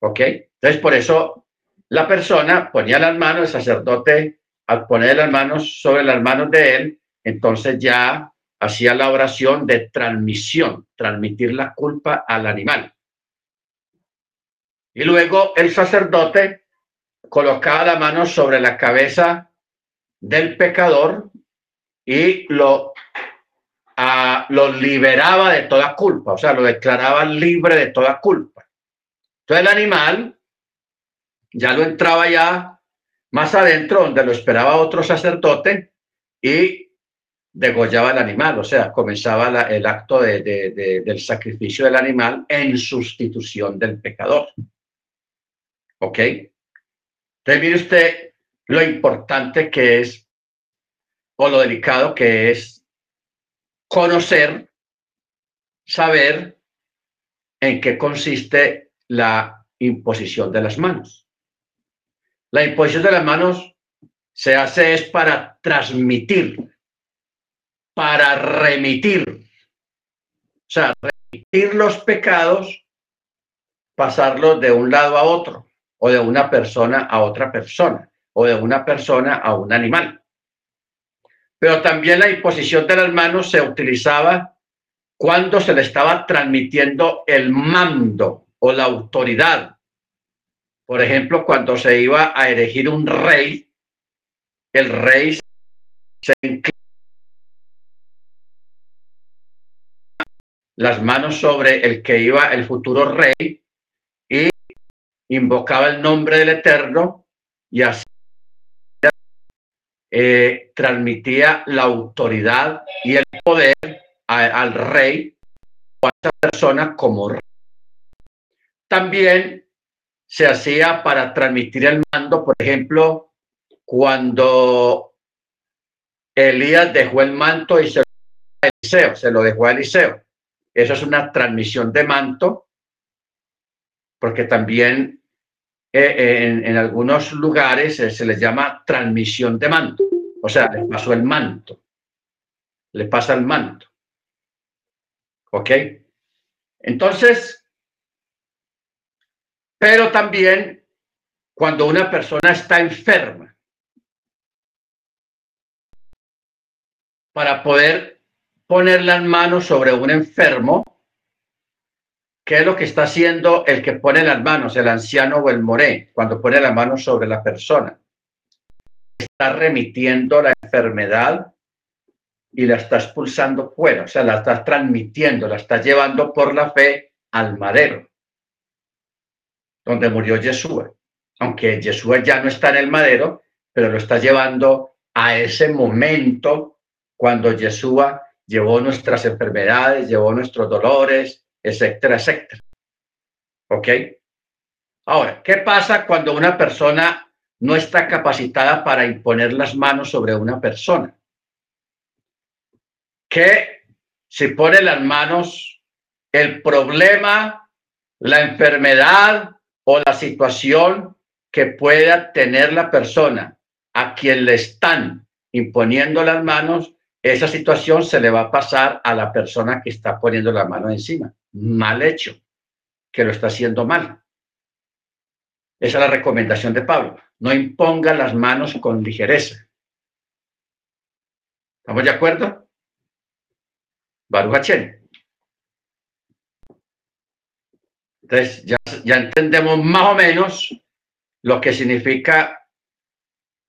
¿Ok? Entonces, por eso la persona ponía las manos, el sacerdote, al poner las manos sobre las manos de él, entonces ya hacía la oración de transmisión, transmitir la culpa al animal. Y luego el sacerdote colocaba la mano sobre la cabeza del pecador y lo, lo liberaba de toda culpa, o sea, lo declaraba libre de toda culpa. Entonces el animal ya lo entraba ya más adentro, donde lo esperaba otro sacerdote y degollaba el animal, o sea, comenzaba el acto del sacrificio del animal en sustitución del pecador. ¿Ok? Entonces, mire usted lo importante que es, o lo delicado que es conocer, saber en qué consiste la imposición de las manos. La imposición de las manos se hace es para transmitir, para remitir, sea, remitir los pecados, pasarlos de un lado a otro, o de una persona a otra persona, o de una persona a un animal. Pero también la imposición de las manos se utilizaba cuando se le estaba transmitiendo el mando o la autoridad. Por ejemplo, cuando se iba a elegir un rey, el rey se inclina las manos sobre el que iba el futuro rey invocaba el nombre del Eterno y así eh, transmitía la autoridad y el poder al rey o a esa persona como rey. También se hacía para transmitir el mando, por ejemplo, cuando Elías dejó el manto y se lo dejó a Eliseo, se lo dejó a Eliseo. Eso es una transmisión de manto, porque también eh, eh, en, algunos lugares se les llama transmisión de manto. O sea, le pasó el manto, le pasa el manto. ¿Ok? Entonces, pero también cuando una persona está enferma, para poder poner las manos sobre un enfermo, ¿qué es lo que está haciendo el que pone las manos, el anciano o el moré, cuando pone las manos sobre la persona? Está remitiendo la enfermedad y la está expulsando fuera, o sea, la está transmitiendo, la está llevando por la fe al madero, donde murió Yeshua. Aunque Yeshua ya no está en el madero, pero lo está llevando a ese momento cuando Yeshua llevó nuestras enfermedades, llevó nuestros dolores, etcétera, etcétera. ¿Ok? Ahora, ¿qué pasa cuando una persona no está capacitada para imponer las manos sobre una persona? que si pone las manos, el problema, la enfermedad o la situación que pueda tener la persona a quien le están imponiendo las manos, esa situación se le va a pasar a la persona que está poniendo la mano encima. Mal hecho, que lo está haciendo mal. Esa es la recomendación de Pablo. No imponga las manos con ligereza. ¿Estamos de acuerdo? Baruch Entonces, ya, ya, entendemos más o menos lo que significa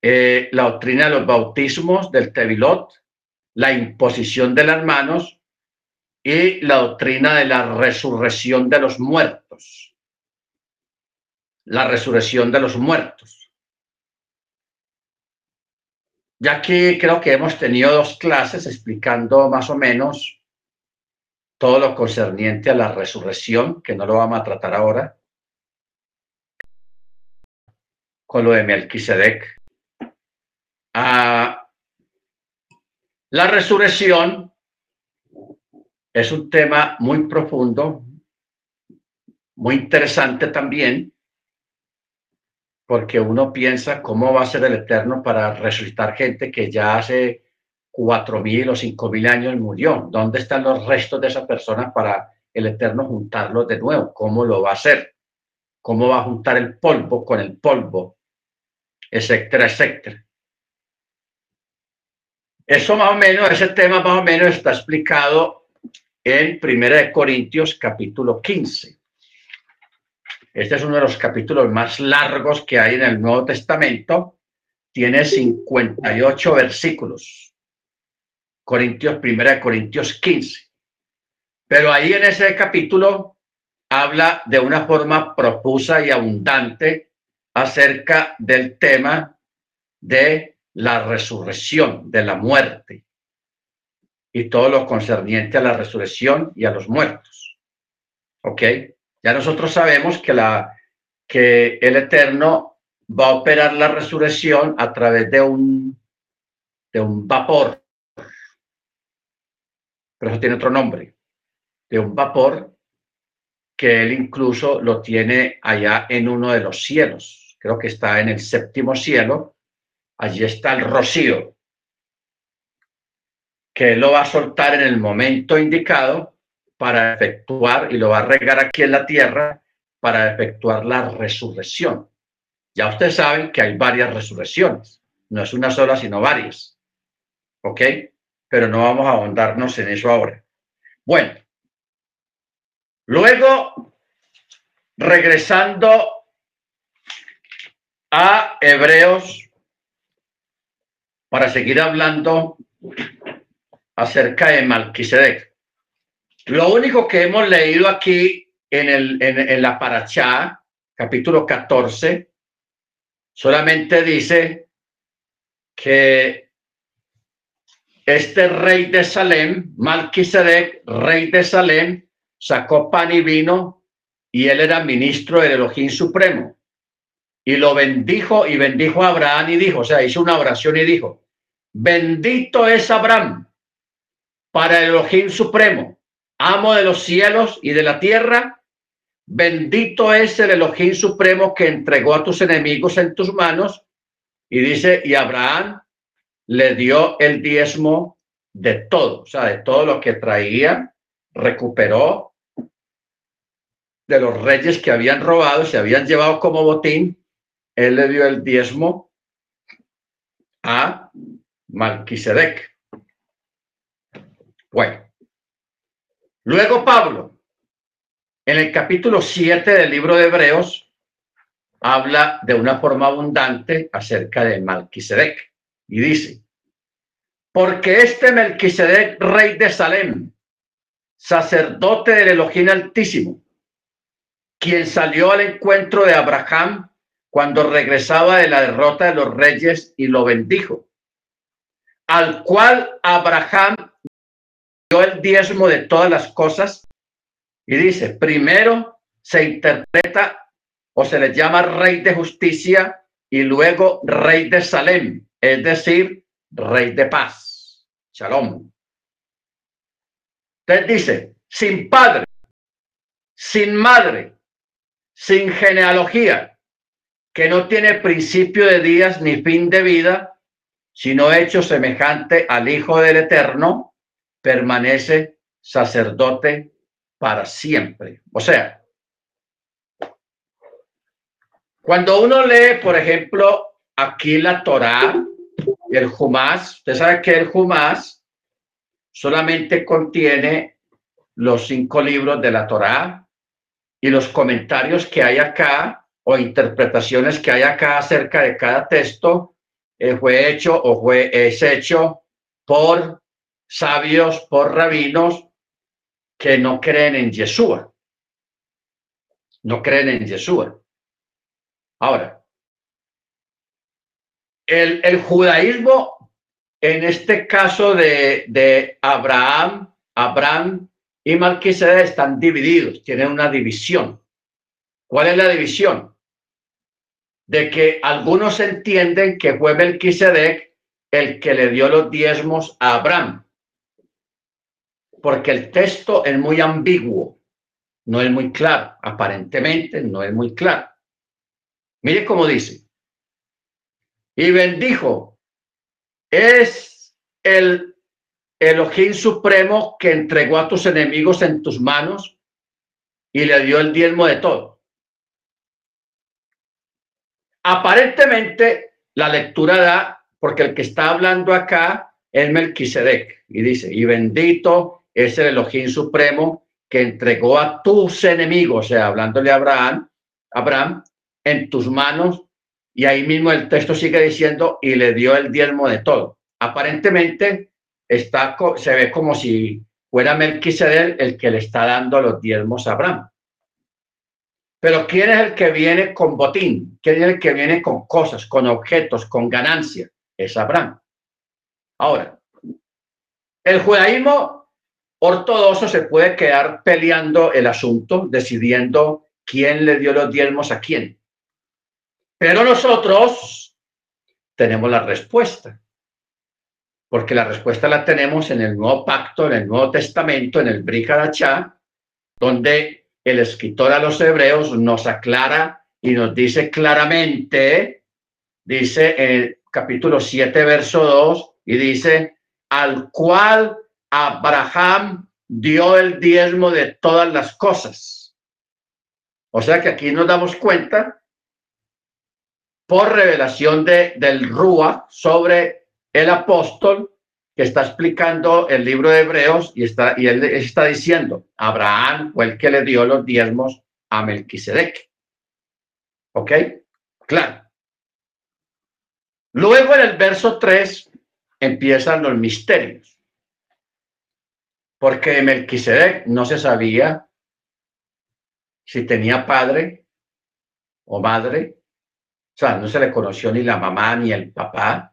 eh, la doctrina de los bautismos del Tevilot, la imposición de las manos y la doctrina de la resurrección de los muertos. La resurrección de los muertos. Ya aquí creo que hemos tenido dos clases explicando más o menos todo lo concerniente a la resurrección, que no lo vamos a tratar ahora, con lo de Melquisedec. Ah, la resurrección es un tema muy profundo, muy interesante también, porque uno piensa cómo va a ser el Eterno para resucitar gente que ya hace cuatro mil o cinco mil años murió. ¿Dónde están los restos de esa persona para el Eterno juntarlos de nuevo? ¿Cómo lo va a hacer? ¿Cómo va a juntar el polvo con el polvo? Etcétera, etcétera. Eso más o menos, ese tema más o menos está explicado en Primera de Corintios capítulo 15. Este es uno de los capítulos más largos que hay en el Nuevo Testamento. Tiene 58 versículos. Corintios, primera de Corintios 15. Pero ahí en ese capítulo habla de una forma profusa y abundante acerca del tema de la resurrección, de la muerte y todo lo concerniente a la resurrección y a los muertos. ¿Ok? Ya nosotros sabemos que, la, que el Eterno va a operar la resurrección a través de un, de un vapor pero eso tiene otro nombre, de un vapor que él incluso lo tiene allá en uno de los cielos. Creo que está en el séptimo cielo. Allí está el rocío, que él lo va a soltar en el momento indicado para efectuar, y lo va a regar aquí en la tierra, para efectuar la resurrección. Ya ustedes saben que hay varias resurrecciones, no es una sola, sino varias. ¿Ok? Pero no vamos a ahondarnos en eso ahora. Bueno, luego, regresando a Hebreos, para seguir hablando acerca de Malquisedec. Lo único que hemos leído aquí en, el, en, la Parachá, capítulo 14, solamente dice que este rey de Salem, Malquisedec, rey de Salem, sacó pan y vino y él era ministro del Elohim Supremo. Y lo bendijo y bendijo a Abraham y dijo, o sea, hizo una oración y dijo, bendito es Abraham para el Elohim Supremo, amo de los cielos y de la tierra. Bendito es el Elohim Supremo que entregó a tus enemigos en tus manos. Y dice, y Abraham le dio el diezmo de todo, o sea, de todo lo que traía, recuperó de los reyes que habían robado, se habían llevado como botín, él le dio el diezmo a Malquisedec. Bueno, luego Pablo, en el capítulo 7 del libro de Hebreos, habla de una forma abundante acerca de Malquisedec y dice, porque este Melquisedec, rey de Salem, sacerdote del Elohim Altísimo, quien salió al encuentro de Abraham cuando regresaba de la derrota de los reyes y lo bendijo, al cual Abraham el diezmo de todas las cosas y dice, primero se interpreta o se le llama rey de justicia y luego rey de Salem, es decir, rey de paz. Shalom. Entonces dice, sin padre, sin madre, sin genealogía, que no tiene principio de días ni fin de vida, sino hecho semejante al Hijo del Eterno, permanece sacerdote para siempre. O sea, cuando uno lee, por ejemplo, aquí la Torá, el Jumás, usted sabe que el Jumás solamente contiene los cinco libros de la Torá y los comentarios que hay acá o interpretaciones que hay acá acerca de cada texto eh, fue hecho o fue es hecho por sabios por rabinos que no creen en Yeshua. No creen en Yeshua. Ahora, el, el judaísmo, en este caso de, de Abraham, Abraham y Malquisedec están divididos, tienen una división. ¿Cuál es la división? De que algunos entienden que fue Melquisedec el que le dio los diezmos a Abraham porque el texto es muy ambiguo, no es muy claro, aparentemente no es muy claro. Mire cómo dice. Y bendijo, es el Elohim supremo que entregó a tus enemigos en tus manos y le dio el diezmo de todo. Aparentemente la lectura da, porque el que está hablando acá es Melquisedec y dice, y bendito es el Elohim supremo que entregó a tus enemigos, o sea, hablándole a Abraham, Abraham, en tus manos, y ahí mismo el texto sigue diciendo, y le dio el diezmo de todo. Aparentemente está, se ve como si fuera Melquisedec el que le está dando los diezmos a Abraham. Pero ¿quién es el que viene con botín? ¿Quién es el que viene con cosas, con objetos, con ganancia? Es Abraham. Ahora, el judaísmo ortodoxo se puede quedar peleando el asunto, decidiendo quién le dio los diezmos a quién. Pero nosotros tenemos la respuesta, porque la respuesta la tenemos en el Nuevo Pacto, en el Nuevo Testamento, en el Bricadachá, donde el escritor a los hebreos nos aclara y nos dice claramente, dice en capítulo 7, verso 2, y dice, al cual Abraham dio el diezmo de todas las cosas. O sea que aquí nos damos cuenta por revelación de, del Rúa sobre el apóstol está explicando el libro de Hebreos y, está, y él está diciendo, Abraham fue el que le dio los diezmos a Melquisedec. ¿Ok? Claro. Luego en el verso 3 empiezan los misterios. Porque Melquisedec no se sabía si tenía padre o madre. O sea, no se le conoció ni la mamá ni el papá.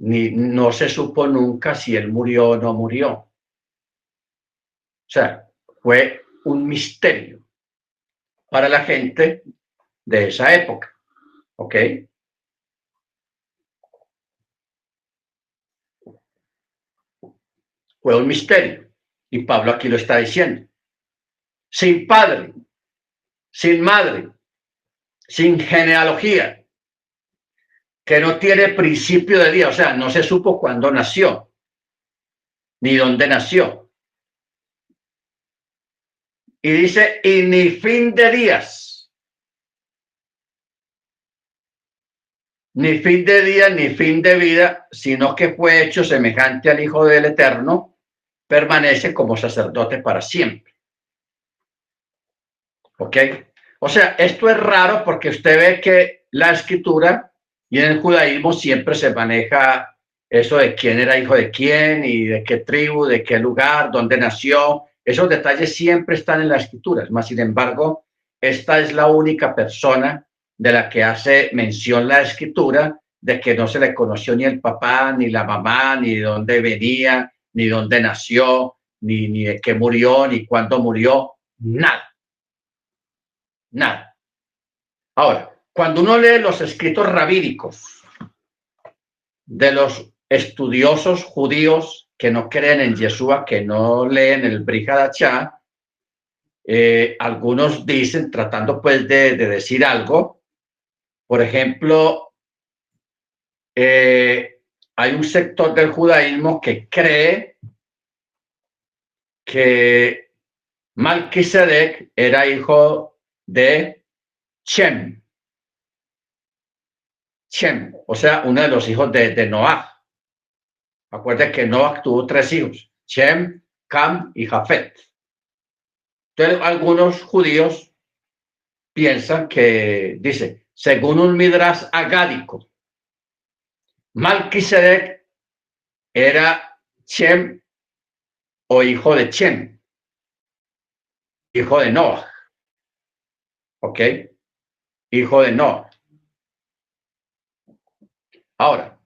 Ni no se supo nunca si él murió o no murió. O sea, fue un misterio para la gente de esa época. ¿Ok? Fue un misterio. Y Pablo aquí lo está diciendo. Sin padre, sin madre, sin genealogía, que no tiene principio de día, o sea, no se supo cuándo nació, ni dónde nació. Y dice, y ni fin de días. Ni fin de día, ni fin de vida, sino que fue hecho semejante al Hijo del Eterno, permanece como sacerdote para siempre. ¿Ok? O sea, esto es raro porque usted ve que la escritura y en el judaísmo siempre se maneja eso de quién era hijo de quién y de qué tribu, de qué lugar, dónde nació. Esos detalles siempre están en las escrituras. Más sin embargo, esta es la única persona de la que hace mención la escritura de que no se le conoció ni el papá, ni la mamá, ni de dónde venía, ni dónde nació, ni, ni de qué murió, ni cuándo murió, nada. Nada. Ahora, cuando uno lee los escritos rabídicos de los estudiosos judíos que no creen en Yeshua, que no leen el Brihadachá, eh, algunos dicen, tratando pues de, decir algo, por ejemplo, eh, hay un sector del judaísmo que cree que Malquisedec era hijo de Chem. O sea, uno de los hijos de, de Noah. Acuérdense que Noah tuvo tres hijos, Chem, Cam y Jafet. Entonces, algunos judíos piensan que, dice, según un midras agádico, Malquisedec era Chem o hijo de Chem, hijo de Noah. ¿Ok? Hijo de Noah. Ahora,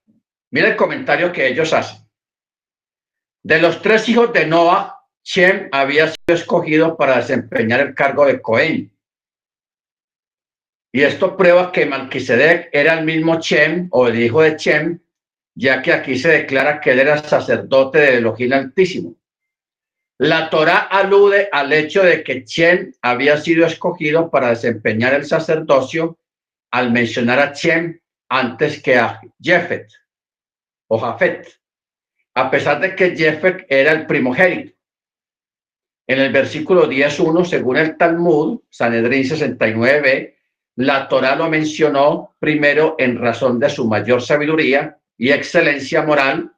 mira el comentario que ellos hacen. De los tres hijos de Noah, Chem había sido escogido para desempeñar el cargo de Cohen. Y esto prueba que Malquisedec era el mismo Chem o el hijo de Chem, ya que aquí se declara que él era sacerdote del Elohim Altísimo. La Torá alude al hecho de que Chem había sido escogido para desempeñar el sacerdocio al mencionar a Chem antes que a Jefet o Jafet, a pesar de que Jefet era el primogénito. En el versículo 10.1, según el Talmud, Sanedrín 69, la Torá lo mencionó primero en razón de su mayor sabiduría y excelencia moral.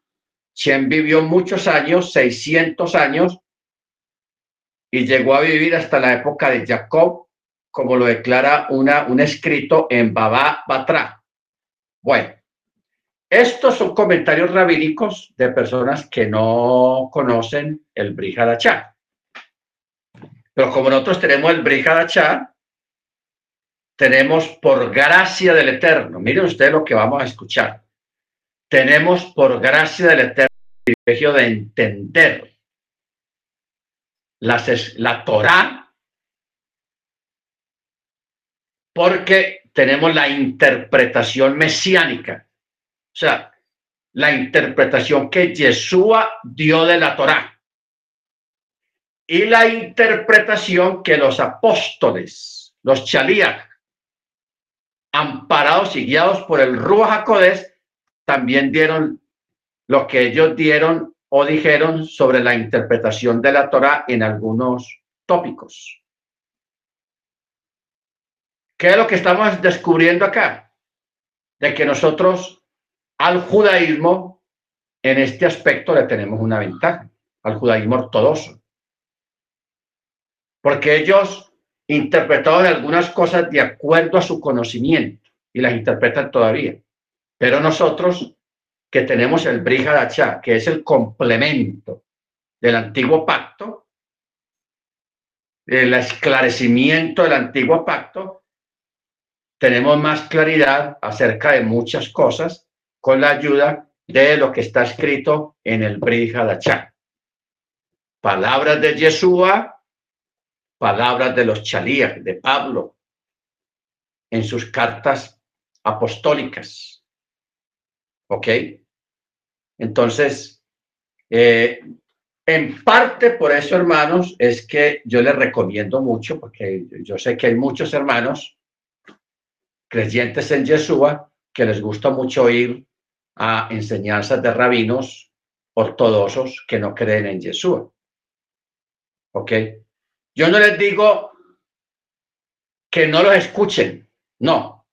Shem vivió muchos años, 600 años, y llegó a vivir hasta la época de Jacob, como lo declara una, un escrito en Baba Batra. Bueno, estos son comentarios rabínicos de personas que no conocen el Brihadachá. Pero como nosotros tenemos el Brihadachá, tenemos por gracia del Eterno. Miren ustedes lo que vamos a escuchar. Tenemos por gracia del Eterno el privilegio de entender las, la Torah porque tenemos la interpretación mesiánica. O sea, la interpretación que Yeshua dio de la Torah y la interpretación que los apóstoles, los chalías, amparados y guiados por el Ruach HaKodesh, también dieron lo que ellos dieron o dijeron sobre la interpretación de la Torah en algunos tópicos. ¿Qué es lo que estamos descubriendo acá? De que nosotros al judaísmo en este aspecto le tenemos una ventaja, al judaísmo ortodoxo. Porque ellos interpretaron algunas cosas de acuerdo a su conocimiento y las interpretan todavía. Pero nosotros que tenemos el Brihadachá, que es el complemento del antiguo pacto, el esclarecimiento del antiguo pacto, tenemos más claridad acerca de muchas cosas con la ayuda de lo que está escrito en el Brihadachá. Palabras de Yeshua, palabras de los chalías, de Pablo, en sus cartas apostólicas. ¿Ok? Entonces, eh, en parte por eso, hermanos, es que yo les recomiendo mucho, porque yo sé que hay muchos hermanos creyentes en Yeshua que les gusta mucho ir a enseñanzas de rabinos ortodoxos que no creen en Yeshua. ¿Ok? Yo no les digo que no los escuchen, no.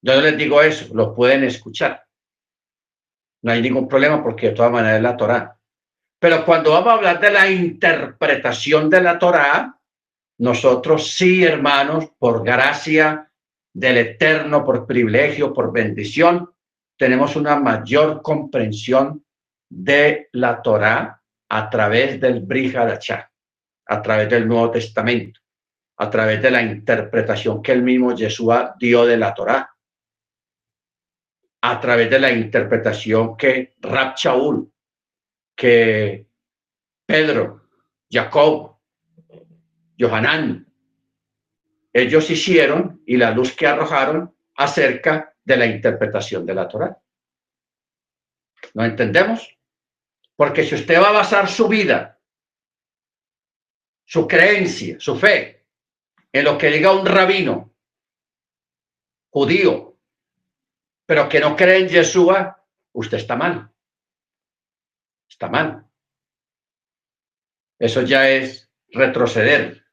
Yo no les digo eso, lo pueden escuchar. No hay ningún problema porque de todas maneras es la Torah. Pero cuando vamos a hablar de la interpretación de la Torah, nosotros sí, hermanos, por gracia del Eterno, por privilegio, por bendición, tenemos una mayor comprensión de la Torah a través del Brihadachá, a través del Nuevo Testamento, a través de la interpretación que el mismo Yeshua dio de la Torah a través de la interpretación que Rab Shaul, que Pedro, Jacob, Johanán, ellos hicieron y la luz que arrojaron acerca de la interpretación de la Torah. ¿No entendemos? Porque si usted va a basar su vida, su creencia, su fe, en lo que diga un rabino judío pero que no cree en Yeshua, usted está mal. Está mal. Eso ya es retroceder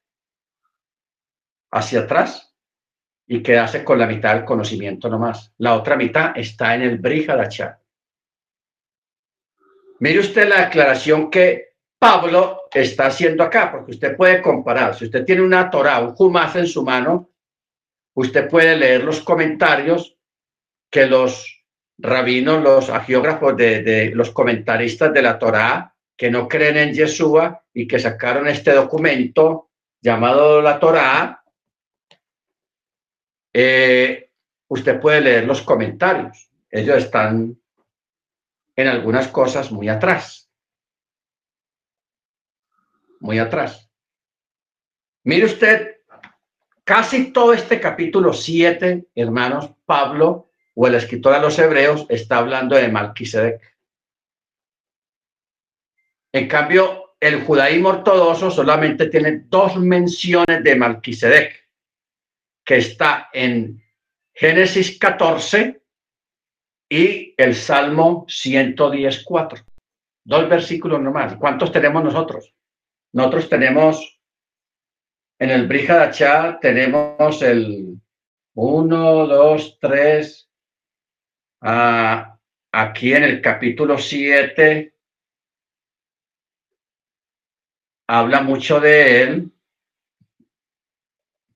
hacia atrás y quedarse con la mitad del conocimiento nomás. La otra mitad está en el Brihadachá. Mire usted la aclaración que Pablo está haciendo acá, porque usted puede comparar. Si usted tiene una Torah, un Jumaz en su mano, usted puede leer los comentarios que los rabinos, los agiógrafos de, los comentaristas de la Torá, que no creen en Yeshua y que sacaron este documento llamado la Torá, eh, usted puede leer los comentarios. Ellos están en algunas cosas muy atrás. Muy atrás. Mire usted, casi todo este capítulo 7, hermanos, Pablo o el escritor a los hebreos está hablando de Malquisedec. En cambio, el judaísmo ortodoxo solamente tiene dos menciones de Malquisedec, que está en Génesis 14 y el Salmo 114. Dos versículos nomás. ¿Cuántos tenemos nosotros? Nosotros tenemos en el Brihadachá tenemos el 1, 2, 3, Ah, aquí en el capítulo 7 habla mucho de él.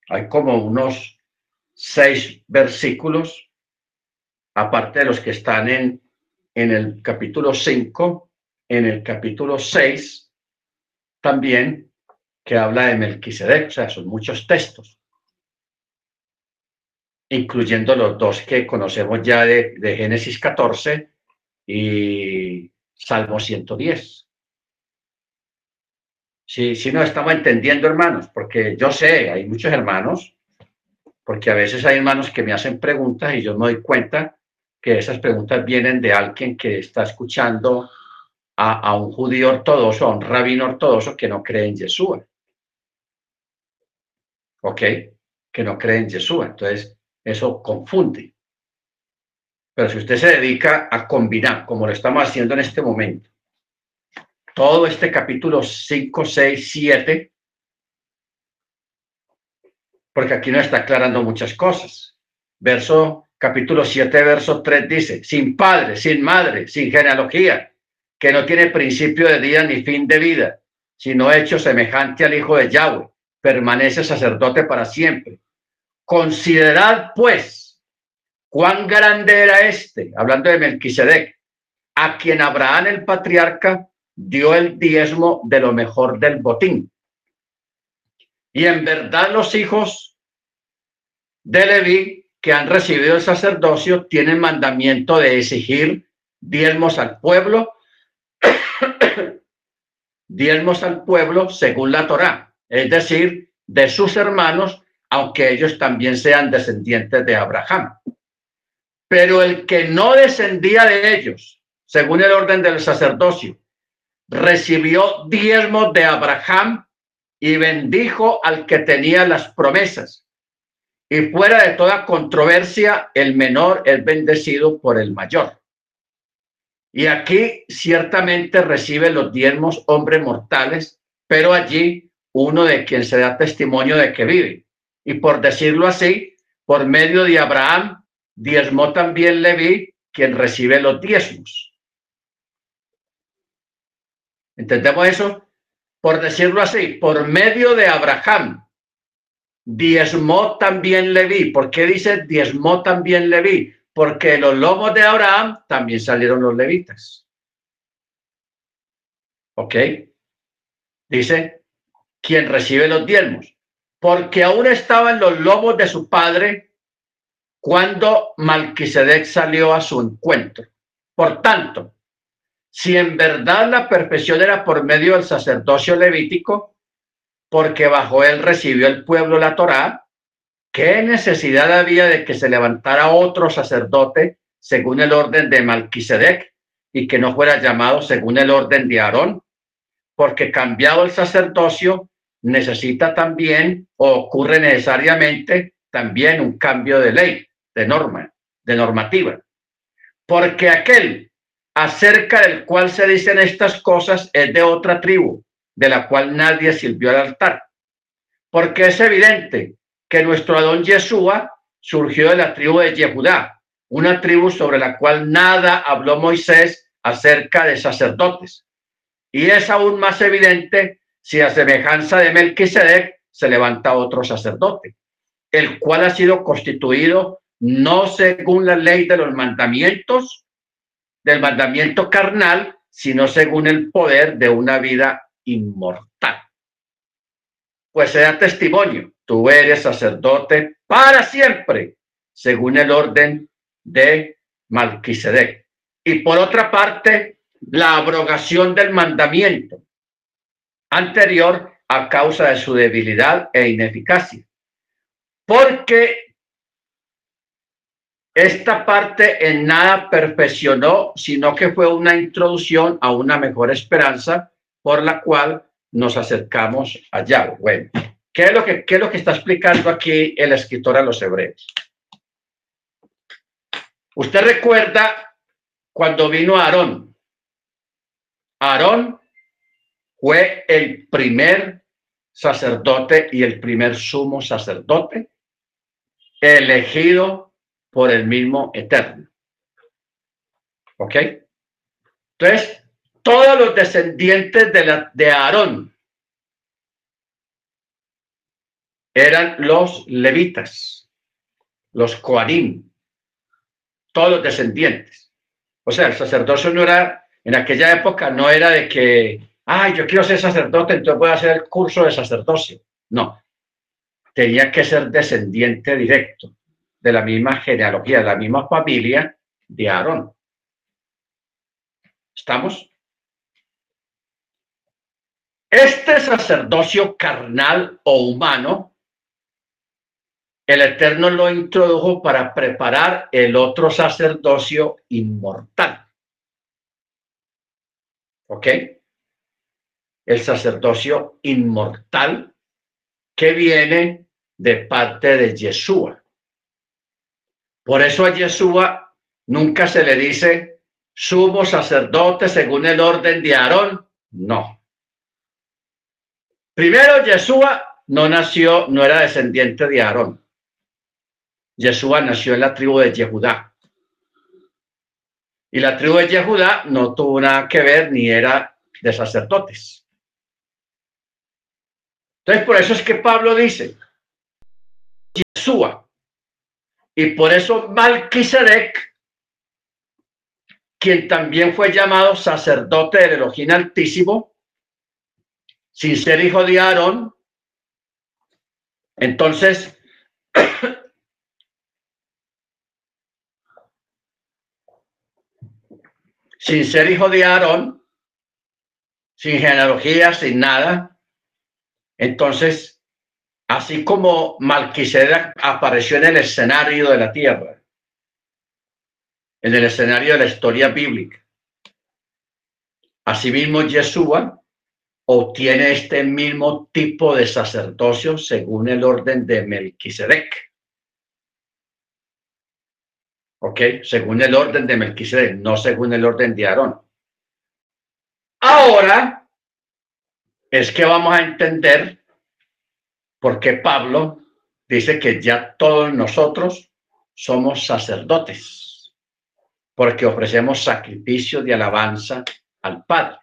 Hay como unos seis versículos, aparte de los que están en, en el capítulo 5, en el capítulo 6 también, que habla de Melquisedec, o sea, son muchos textos incluyendo los dos que conocemos ya de, Génesis 14 y Salmo 110. Sí, sí nos estamos entendiendo, hermanos, porque yo sé, hay muchos hermanos, porque a veces hay hermanos que me hacen preguntas y yo me doy cuenta que esas preguntas vienen de alguien que está escuchando a, a un judío ortodoxo, a un rabino ortodoxo que no cree en Yeshua. ¿Ok? Que no cree en Yeshua. Entonces, eso confunde. Pero si usted se dedica a combinar, como lo estamos haciendo en este momento, todo este capítulo 5, 6, 7, porque aquí no está aclarando muchas cosas. Verso, capítulo 7, verso 3 dice, sin padre, sin madre, sin genealogía, que no tiene principio de día ni fin de vida, sino hecho semejante al Hijo de Yahweh, permanece sacerdote para siempre. Considerad, pues, cuán grande era este, hablando de Melquisedec, a quien Abraham el patriarca dio el diezmo de lo mejor del botín. Y en verdad los hijos de Leví que han recibido el sacerdocio tienen mandamiento de exigir diezmos al pueblo, diezmos al pueblo según la Torá, es decir, de sus hermanos, aunque ellos también sean descendientes de Abraham. Pero el que no descendía de ellos, según el orden del sacerdocio, recibió diezmos de Abraham y bendijo al que tenía las promesas. Y fuera de toda controversia, el menor es bendecido por el mayor. Y aquí ciertamente recibe los diezmos hombres mortales, pero allí uno de quien se da testimonio de que vive. Y por decirlo así, por medio de Abraham, diezmó también Leví, quien recibe los diezmos. ¿Entendemos eso? Por decirlo así, por medio de Abraham, diezmó también Leví. ¿Por qué dice diezmó también Leví? Porque los lomos de Abraham también salieron los levitas. ¿Ok? Dice, quien recibe los diezmos. Porque aún estaban los lomos de su padre cuando Malquisedec salió a su encuentro. Por tanto, si en verdad la perfección era por medio del sacerdocio levítico, porque bajo él recibió el pueblo la Torá, ¿qué necesidad había de que se levantara otro sacerdote según el orden de Malquisedec y que no fuera llamado según el orden de Aarón? Porque cambiado el sacerdocio, necesita también o ocurre necesariamente también un cambio de ley, de norma, de normativa. Porque aquel acerca del cual se dicen estas cosas es de otra tribu, de la cual nadie sirvió al altar. Porque es evidente que nuestro Adón Yeshua surgió de la tribu de Yehudá, una tribu sobre la cual nada habló Moisés acerca de sacerdotes. Y es aún más evidente si a semejanza de Melquisedec se levanta otro sacerdote, el cual ha sido constituido no según la ley de los mandamientos, del mandamiento carnal, sino según el poder de una vida inmortal. Pues sea testimonio, tú eres sacerdote para siempre, según el orden de Malquisedec. Y por otra parte, la abrogación del mandamiento anterior a causa de su debilidad e ineficacia. Porque esta parte en nada perfeccionó, sino que fue una introducción a una mejor esperanza por la cual nos acercamos allá. Bueno, ¿qué es lo que, qué es lo que está explicando aquí el escritor a los hebreos? Usted recuerda cuando vino Aarón. Aarón fue el primer sacerdote y el primer sumo sacerdote elegido por el mismo eterno. ¿Ok? Entonces, todos los descendientes de, la, de Aarón eran los levitas, los coarim, todos los descendientes. O sea, el sacerdocio no era, en aquella época no era de que, ay, yo quiero ser sacerdote, entonces voy a hacer el curso de sacerdocio. No, tenía que ser descendiente directo de la misma genealogía, de la misma familia de Aarón. ¿Estamos? Este sacerdocio carnal o humano, el Eterno lo introdujo para preparar el otro sacerdocio inmortal. ¿Ok? El sacerdocio inmortal que viene de parte de Yeshua. Por eso a Yeshua nunca se le dice sumo sacerdote según el orden de Aarón, No. Primero, Yeshua no nació, no era descendiente de Aarón. Yeshua nació en la tribu de Yehudá. Y la tribu de Yehudá no tuvo nada que ver ni era de sacerdotes. Entonces, por eso es que Pablo dice, Yeshua. Y por eso Malquisedec, quien también fue llamado sacerdote del Elohim Altísimo, sin ser hijo de Aarón, entonces sin ser hijo de Aarón, sin genealogía, sin nada. Entonces, así como Malquisedec apareció en el escenario de la tierra, en el escenario de la historia bíblica, asimismo Yeshua obtiene este mismo tipo de sacerdocio según el orden de Melquisedec. ¿Ok? Según el orden de Melquisedec, no según el orden de Aarón. Ahora es que vamos a entender por qué Pablo dice que ya todos nosotros somos sacerdotes, porque ofrecemos sacrificio de alabanza al Padre.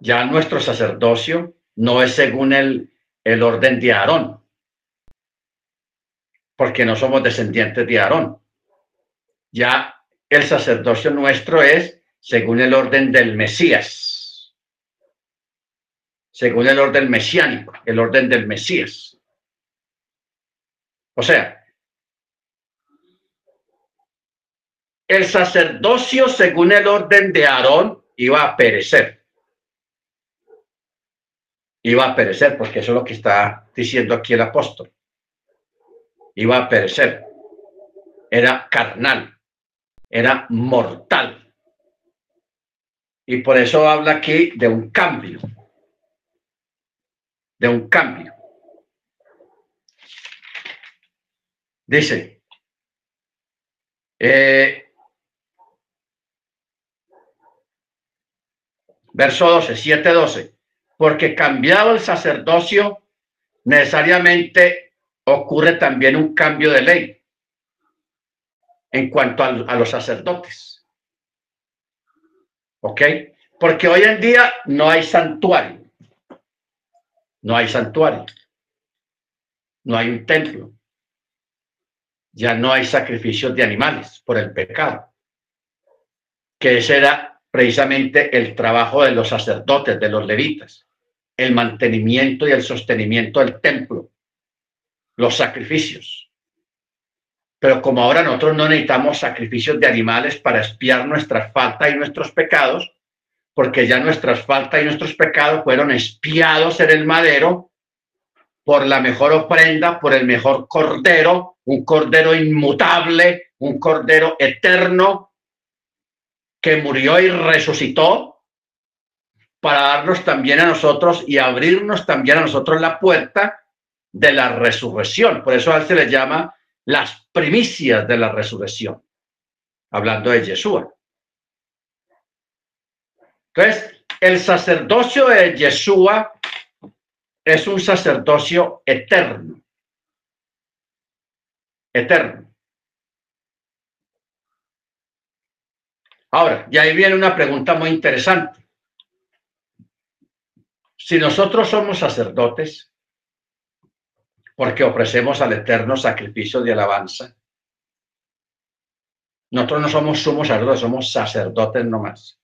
Ya nuestro sacerdocio no es según el, el orden de Aarón, porque no somos descendientes de Aarón. Ya el sacerdocio nuestro es según el orden del Mesías, según el orden mesiánico, el orden del Mesías. O sea, el sacerdocio según el orden de Aarón iba a perecer. Iba a perecer, porque eso es lo que está diciendo aquí el apóstol iba a perecer. Era carnal, era mortal. Y por eso habla aquí de un cambio, de un cambio. Dice, eh, verso 12, 7, 12, porque cambiado el sacerdocio, necesariamente ocurre también un cambio de ley en cuanto a, los sacerdotes. ¿Ok? Porque hoy en día no hay santuario. No hay santuario. No hay un templo. Ya no hay sacrificios de animales por el pecado. Que ese era precisamente el trabajo de los sacerdotes, de los levitas. El mantenimiento y el sostenimiento del templo los sacrificios. Pero como ahora nosotros no necesitamos sacrificios de animales para espiar nuestras faltas y nuestros pecados, porque ya nuestras faltas y nuestros pecados fueron espiados en el madero por la mejor ofrenda, por el mejor cordero, un cordero inmutable, un cordero eterno que murió y resucitó para darnos también a nosotros y abrirnos también a nosotros la puerta de la resurrección. Por eso a él se le llama las primicias de la resurrección, hablando de Yeshua. Entonces, el sacerdocio de Yeshua es un sacerdocio eterno. Eterno. Ahora, y ahí viene una pregunta muy interesante. Si nosotros somos sacerdotes, porque ofrecemos al eterno sacrificio de alabanza. Nosotros no somos sumos sacerdotes, somos sacerdotes nomás.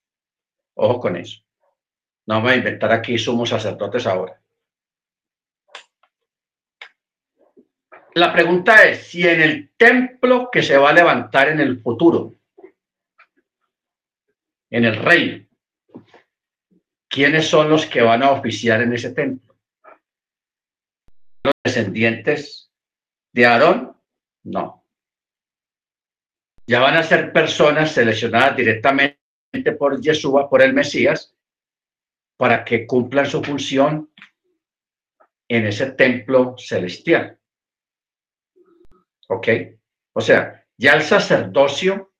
Ojo con eso. No vamos a inventar aquí sumos sacerdotes ahora. La pregunta es si en el templo que se va a levantar en el futuro, en el reino, ¿quiénes son los que van a oficiar en ese templo? descendientes de Aarón? No. Ya van a ser personas seleccionadas directamente por Yeshua, por el Mesías, para que cumplan su función en ese templo celestial. ¿Ok? O sea, ya el sacerdocio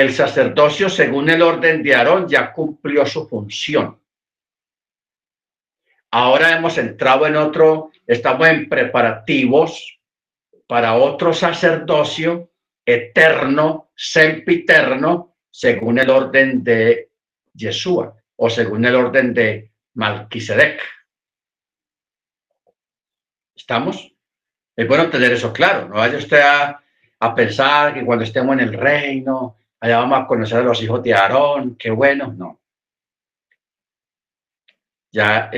el sacerdocio según el orden de Aarón ya cumplió su función. Ahora hemos entrado en otro, estamos en preparativos para otro sacerdocio eterno, sempiterno, según el orden de Yeshua o según el orden de Malquisedec. ¿Estamos? Es bueno tener eso claro. No vaya usted a, a pensar que cuando estemos en el reino, allá vamos a conocer a los hijos de Aarón, qué bueno. No. Ya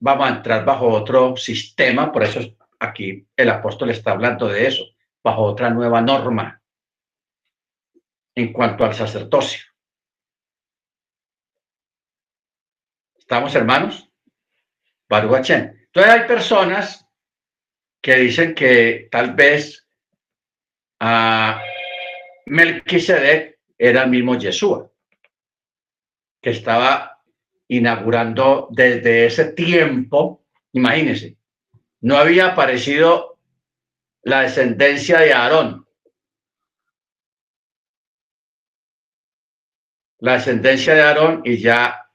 vamos a entrar bajo otro sistema, por eso aquí el apóstol está hablando de eso, bajo otra nueva norma en cuanto al sacerdocio. ¿Estamos hermanos? Baruch Entonces hay personas que dicen que tal vez a Melquisedec era el mismo Yeshua, que estaba inaugurando desde ese tiempo, imagínense, no había aparecido la descendencia de Aarón, la descendencia de Aarón y ya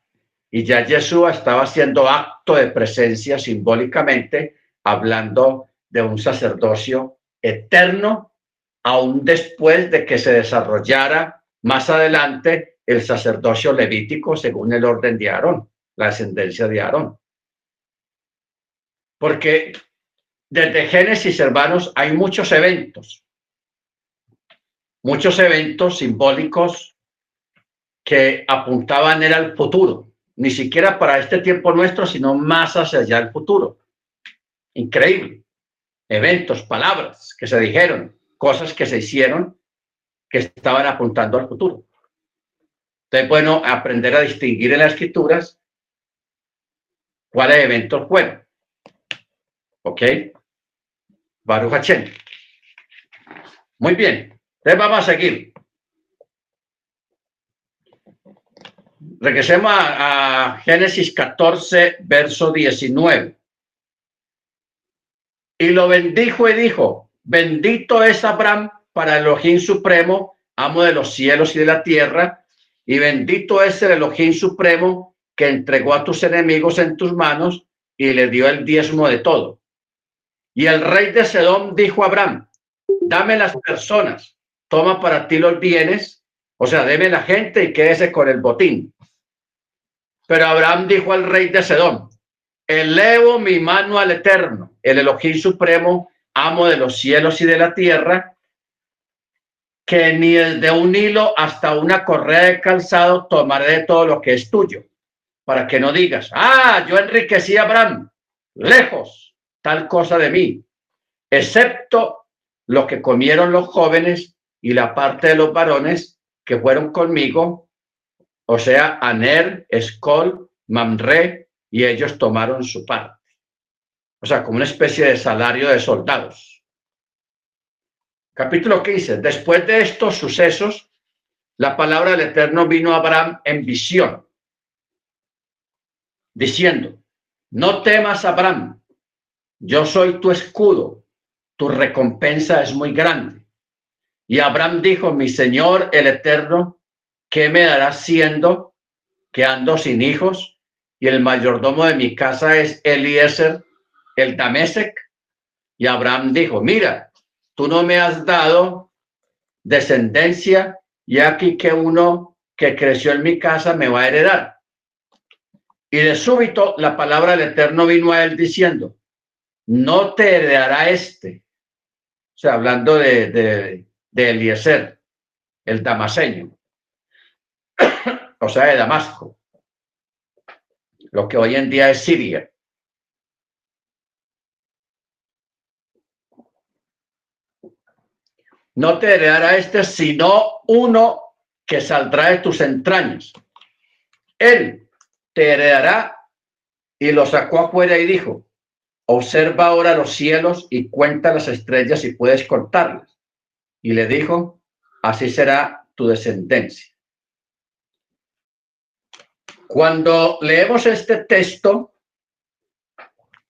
y ya Yeshua estaba haciendo acto de presencia simbólicamente, hablando de un sacerdocio eterno, aún después de que se desarrollara más adelante el sacerdocio levítico según el orden de Aarón, la ascendencia de Aarón. Porque desde Génesis, hermanos, hay muchos eventos, muchos eventos simbólicos que apuntaban era al futuro ni siquiera para este tiempo nuestro, sino más hacia allá el futuro. Increíble. Eventos, palabras que se dijeron, cosas que se hicieron que estaban apuntando al futuro. Entonces, bueno, aprender a distinguir en las escrituras cuáles eventos fueron. ¿Ok? Baruch Hachem. Muy bien. Entonces vamos a seguir. Regresemos a, Génesis 14, verso 19. Y lo bendijo y dijo, bendito es Abraham para Elohim Supremo, amo de los cielos y de la tierra, y bendito es el Elohim Supremo que entregó a tus enemigos en tus manos y le dio el diezmo de todo. Y el rey de Sedón dijo a Abraham, dame las personas, toma para ti los bienes, o sea, deme la gente y quédese con el botín. Pero Abraham dijo al rey de Sedón, elevo mi mano al Eterno, el Elohim Supremo, amo de los cielos y de la tierra, que ni de un hilo hasta una correa de calzado tomaré de todo lo que es tuyo, para que no digas, ah, yo enriquecí a Abraham, lejos tal cosa de mí, excepto lo que comieron los jóvenes y la parte de los varones que fueron conmigo o sea, Aner, Escol, Mamre, y ellos tomaron su parte. O sea, como una especie de salario de soldados. Capítulo 15. Después de estos sucesos, la palabra del Eterno vino a Abraham en visión, diciendo, no temas, Abraham, yo soy tu escudo, tu recompensa es muy grande. Y Abraham dijo, mi Señor el Eterno, ¿qué me dará siendo que ando sin hijos y el mayordomo de mi casa es Eliezer, el Damesec? Y Abraham dijo, mira, tú no me has dado descendencia y aquí que uno que creció en mi casa me va a heredar. Y de súbito la palabra del Eterno vino a él diciendo, no te heredará este. O sea, hablando de, de, de Eliezer, el damaseño o sea, de Damasco, lo que hoy en día es Siria. No te heredará este, sino uno que saldrá de tus entrañas. Él te heredará y lo sacó afuera y dijo, observa ahora los cielos y cuenta las estrellas si puedes contarlas. Y le dijo, así será tu descendencia. Cuando leemos este texto,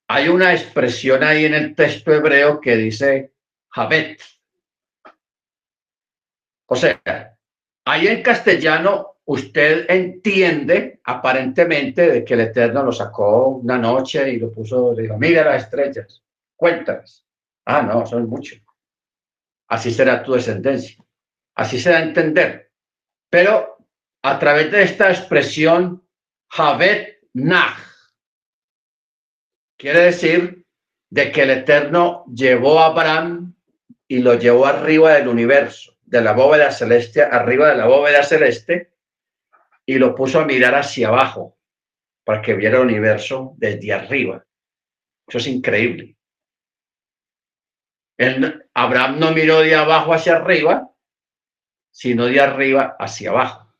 hay una expresión ahí en el texto hebreo que dice Jabet. O sea, Ahí en castellano usted entiende aparentemente de que el Eterno lo sacó una noche y lo puso, le dijo, mira las estrellas, cuéntalas. Ah, no, son muchos. Así será tu descendencia. Así se da a entender. Pero a través de esta expresión, Javet Nah, quiere decir de que el Eterno llevó a Abraham y lo llevó arriba del universo, de la bóveda celeste, arriba de la bóveda celeste, y lo puso a mirar hacia abajo para que viera el universo desde arriba. Eso es increíble. Abraham no miró de abajo hacia arriba, sino de arriba hacia abajo.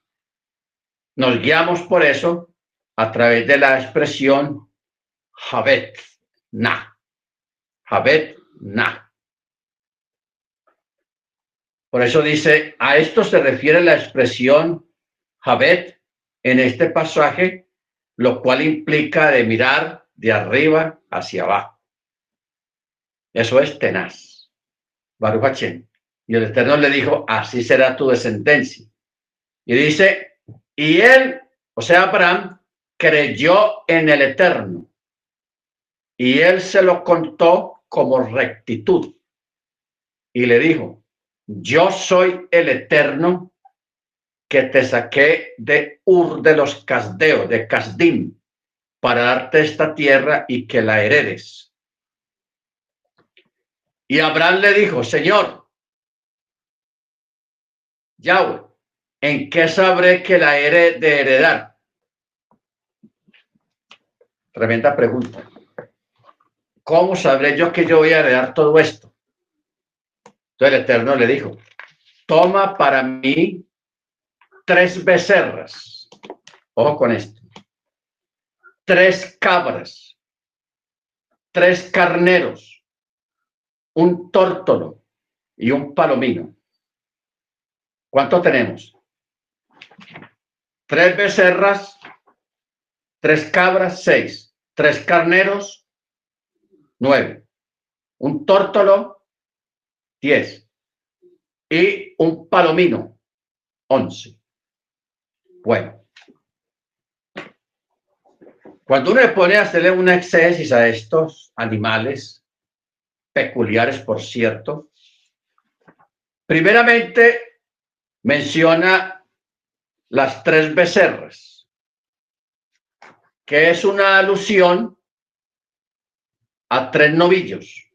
Nos guiamos por eso a través de la expresión Javet Na. Javet Na. Por eso dice, a esto se refiere la expresión Javet en este pasaje, lo cual implica de mirar de arriba hacia abajo. Eso es tenaz. Baruch Y el Eterno le dijo, así será tu descendencia. Y dice, y él, o sea, Abraham, creyó en el Eterno. Y él se lo contó como rectitud. Y le dijo, yo soy el Eterno que te saqué de Ur de los Casdeos, de Casdim, para darte esta tierra y que la heredes. Y Abraham le dijo, Señor, Yahweh, ¿en qué sabré que la he de heredar? Tremenda pregunta. ¿Cómo sabré yo que yo voy a heredar todo esto? Entonces el Eterno le dijo, toma para mí tres becerras. Ojo con esto. Tres cabras. Tres carneros. Un tórtolo y un palomino. ¿Cuánto tenemos? Tres becerras, tres cabras, seis. Tres carneros, nueve. Un tórtolo, diez. Y un palomino, once. Bueno. Cuando uno le pone a hacerle una exégesis a estos animales, peculiares por cierto, primeramente menciona las tres becerras, que es una alusión a tres novillos.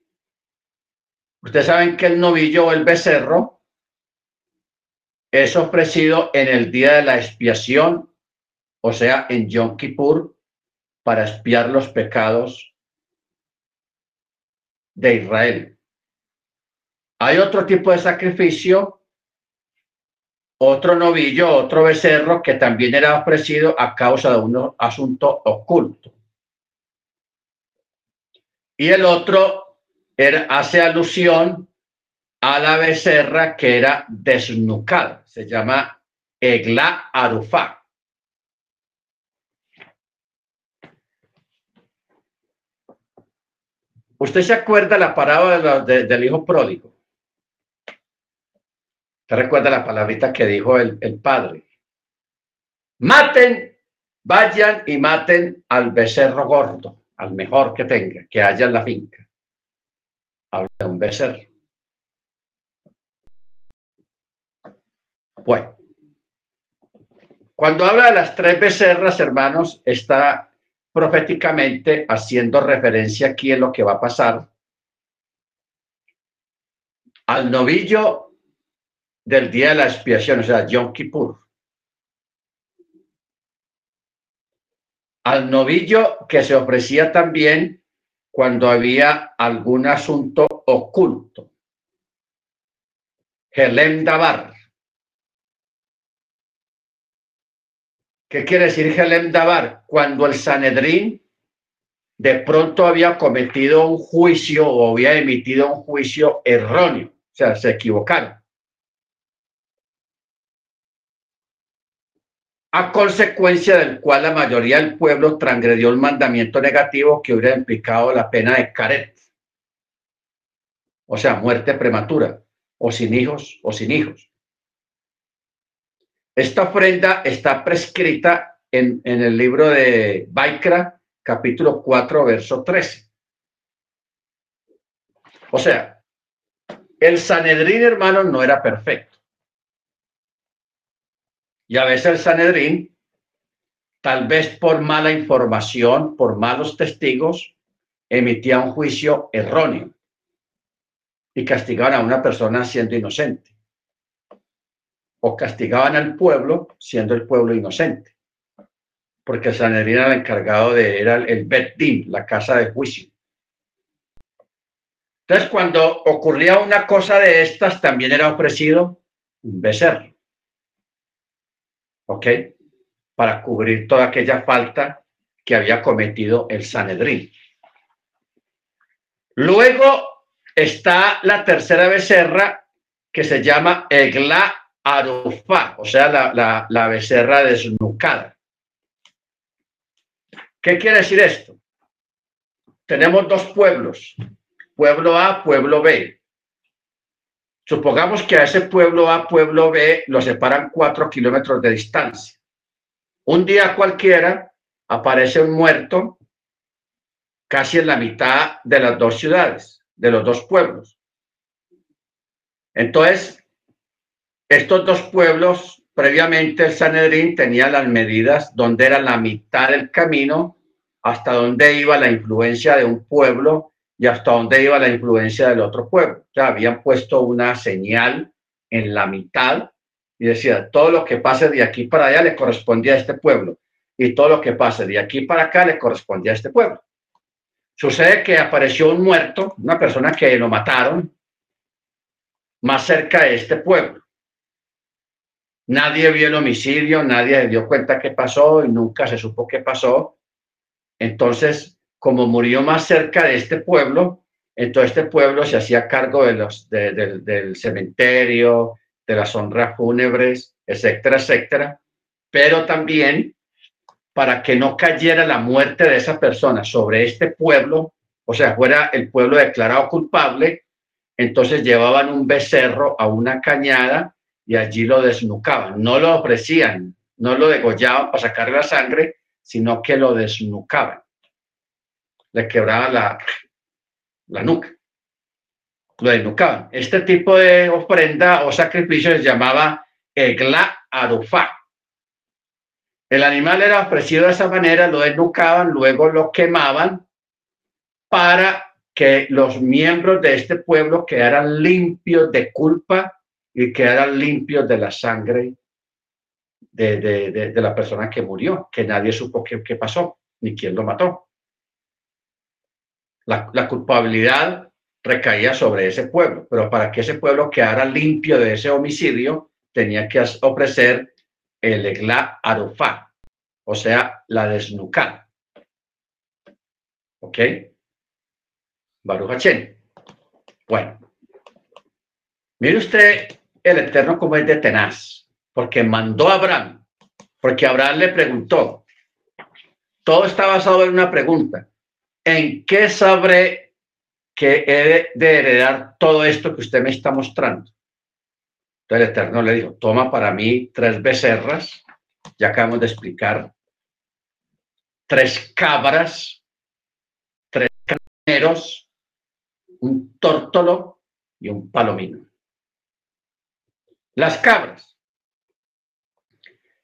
Ustedes saben que el novillo o el becerro es ofrecido en el día de la expiación, o sea, en Yom Kippur, para expiar los pecados de Israel. Hay otro tipo de sacrificio otro novillo, otro becerro que también era ofrecido a causa de un asunto oculto. Y el otro hace alusión a la becerra que era desnucada, se llama Egla Arufá. ¿Usted se acuerda la parábola del hijo pródigo? ¿Te recuerda la palabrita que dijo el, el padre? Maten, vayan y maten al becerro gordo, al mejor que tenga, que haya en la finca. Habla de un becerro. Bueno, cuando habla de las tres becerras, hermanos, está proféticamente haciendo referencia aquí en lo que va a pasar al novillo del día de la expiación, o sea, Yom Kippur. Al novillo que se ofrecía también cuando había algún asunto oculto. Helem Dabar. ¿Qué quiere decir Helem Dabar? Cuando el Sanedrín de pronto había cometido un juicio o había emitido un juicio erróneo, o sea, se equivocaron. a consecuencia del cual la mayoría del pueblo transgredió el mandamiento negativo que hubiera implicado la pena de caret, o sea, muerte prematura, o sin hijos, o sin hijos. Esta ofrenda está prescrita en, el libro de Baikra, capítulo 4, verso 13. O sea, el Sanedrín, hermano, no era perfecto. Y a veces el Sanedrín, tal vez por mala información, por malos testigos, emitía un juicio erróneo y castigaban a una persona siendo inocente. O castigaban al pueblo siendo el pueblo inocente. Porque el Sanedrín era el encargado de, era el Beddin, la casa de juicio. Entonces, cuando ocurría una cosa de estas, también era ofrecido un becerro. ¿Ok? Para cubrir toda aquella falta que había cometido el Sanedrín. Luego está la tercera becerra que se llama Egla Arufa, o sea, la, la, la becerra desnucada. ¿Qué quiere decir esto? Tenemos dos pueblos, pueblo A, pueblo B. Supongamos que a ese pueblo A, pueblo B, lo separan cuatro kilómetros de distancia. Un día cualquiera aparece un muerto casi en la mitad de las dos ciudades, de los dos pueblos. Entonces, estos dos pueblos, previamente el Sanedrín tenía las medidas donde era la mitad del camino hasta donde iba la influencia de un pueblo y hasta dónde iba la influencia del otro pueblo. O sea, habían puesto una señal en la mitad y decía, todo lo que pase de aquí para allá le correspondía a este pueblo y todo lo que pase de aquí para acá le correspondía a este pueblo. Sucede que apareció un muerto, una persona que lo mataron más cerca de este pueblo. Nadie vio el homicidio, nadie dio cuenta qué pasó y nunca se supo qué pasó. Entonces, como murió más cerca de este pueblo, entonces este pueblo se hacía cargo de los, del cementerio, de las honras fúnebres, etcétera, etcétera. Pero también para que no cayera la muerte de esa persona sobre este pueblo, o sea, fuera el pueblo declarado culpable, entonces llevaban un becerro a una cañada y allí lo desnucaban. No lo ofrecían, no lo degollaban para sacar la sangre, sino que lo desnucaban le quebraba la, la nuca. Lo desnucaban. Este tipo de ofrenda o sacrificio se llamaba egla arufá. El animal era ofrecido de esa manera, lo desnucaban, luego lo quemaban para que los miembros de este pueblo quedaran limpios de culpa y quedaran limpios de la sangre de, de, la persona que murió, que nadie supo qué, qué pasó ni quién lo mató. La, culpabilidad recaía sobre ese pueblo, pero para que ese pueblo quedara limpio de ese homicidio, tenía que ofrecer el egla arufá, o sea, la desnucada. ¿Ok? Baruch Bueno, mire usted el Eterno como es de tenaz, porque mandó a Abraham, porque Abraham le preguntó. Todo está basado en una pregunta. ¿en qué sabré que he de heredar todo esto que usted me está mostrando? Entonces el Eterno le dijo, toma para mí tres becerras, ya acabamos de explicar, tres cabras, tres carneros, un tórtolo y un palomino. Las cabras.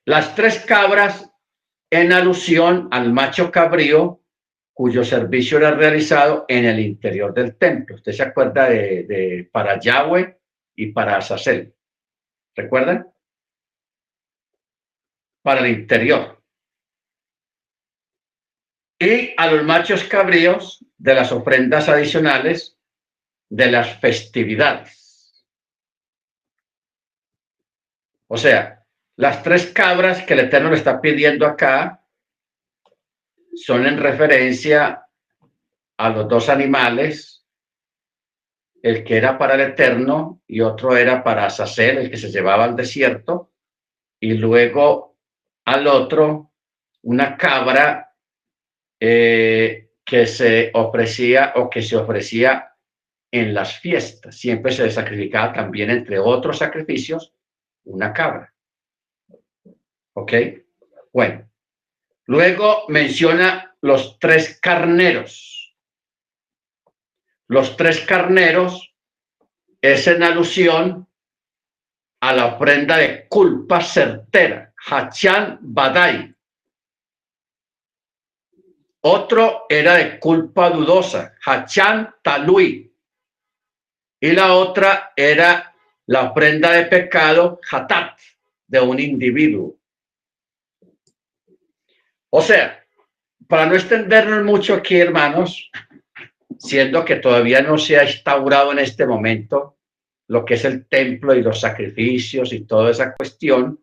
Las tres cabras en alusión al macho cabrío cuyo servicio era realizado en el interior del templo. Usted se acuerda de, para Yahweh y para Azazel. ¿Recuerdan? Para el interior. Y a los machos cabríos de las ofrendas adicionales de las festividades. O sea, las tres cabras que el Eterno le está pidiendo acá son en referencia a los dos animales, el que era para el Eterno y otro era para Azazel, el que se llevaba al desierto, y luego al otro una cabra eh, que se ofrecía o que se ofrecía en las fiestas. Siempre se sacrificaba también, entre otros sacrificios, una cabra. ¿Ok? Bueno. Luego menciona los tres carneros. Los tres carneros es en alusión a la ofrenda de culpa certera, Hachan Badai. Otro era de culpa dudosa, Hachan Talui. Y la otra era la ofrenda de pecado, Hatat, de un individuo. O sea, para no extendernos mucho aquí, hermanos, siendo que todavía no se ha instaurado en este momento lo que es el templo y los sacrificios y toda esa cuestión,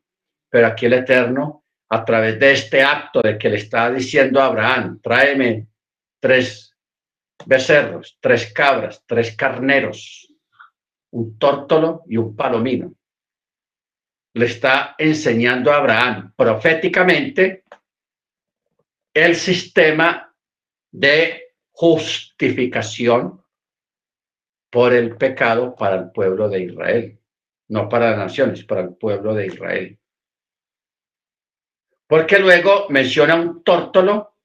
pero aquí el Eterno, a través de este acto de que le está diciendo a Abraham, tráeme tres becerros, tres cabras, tres carneros, un tórtolo y un palomino. Le está enseñando a Abraham proféticamente el sistema de justificación por el pecado para el pueblo de Israel, no para las naciones, para el pueblo de Israel. Porque luego menciona un tórtolo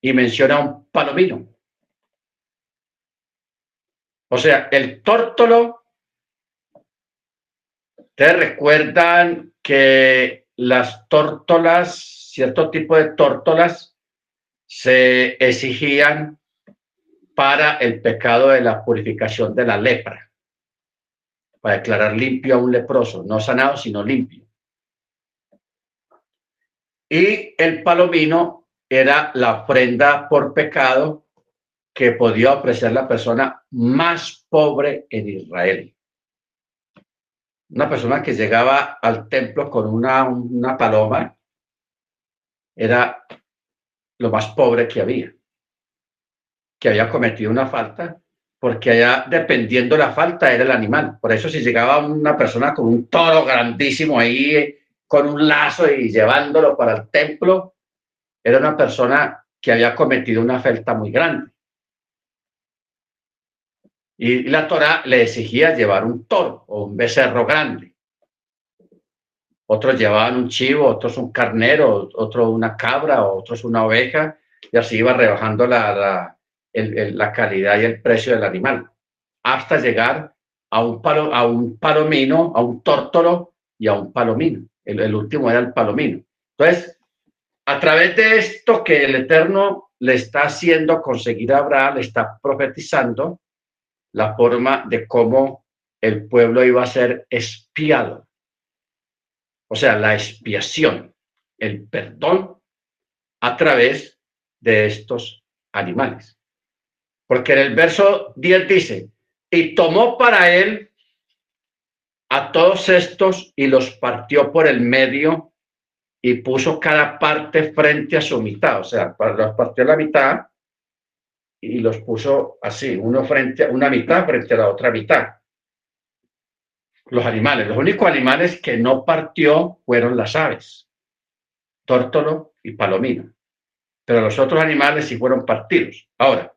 y menciona un palomino. O sea, el tórtolo, te recuerdan que las tórtolas, cierto tipo de tórtolas, se exigían para el pecado de la purificación de la lepra, para declarar limpio a un leproso, no sanado, sino limpio. Y el palomino era la ofrenda por pecado que podía ofrecer la persona más pobre en Israel. Una persona que llegaba al templo con una, una paloma era lo más pobre que había, que había cometido una falta, porque allá, dependiendo la falta, era el animal. Por eso si llegaba una persona con un toro grandísimo ahí, con un lazo y llevándolo para el templo, era una persona que había cometido una falta muy grande. Y la Torah le exigía llevar un toro o un becerro grande otros llevaban un chivo, otros un carnero, otro una cabra, otros una oveja, y así iba rebajando la, la, calidad y el precio del animal, hasta llegar a un, palo, a un palomino, a un tórtolo y a un palomino. El, el último era el palomino. Entonces, a través de esto que el Eterno le está haciendo conseguir a Abraham, le está profetizando la forma de cómo el pueblo iba a ser espiado o sea, la expiación, el perdón a través de estos animales. Porque en el verso 10 dice, y tomó para él a todos estos y los partió por el medio y puso cada parte frente a su mitad, o sea, los partió la mitad y los puso así, uno frente una mitad frente a la otra mitad los animales. Los únicos animales que no partió fueron las aves, tórtolo y palomino. Pero los otros animales sí fueron partidos. Ahora,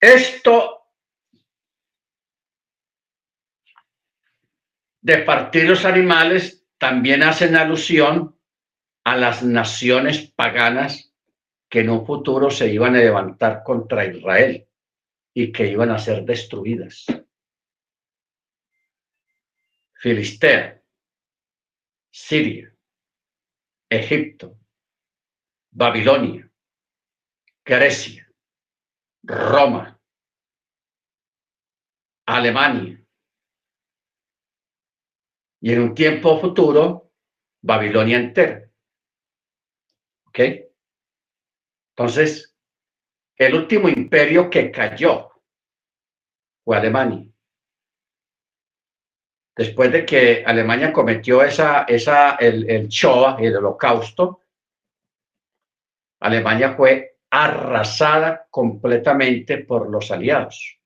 esto de partir los animales también hacen alusión a las naciones paganas que en un futuro se iban a levantar contra Israel y que iban a ser destruidas. Filistea, Siria, Egipto, Babilonia, Grecia, Roma, Alemania. Y en un tiempo futuro, Babilonia entera. ¿Ok? Entonces, el último imperio que cayó fue Alemania después de que Alemania cometió esa, esa, el, el Shoah, el holocausto, Alemania fue arrasada completamente por los aliados.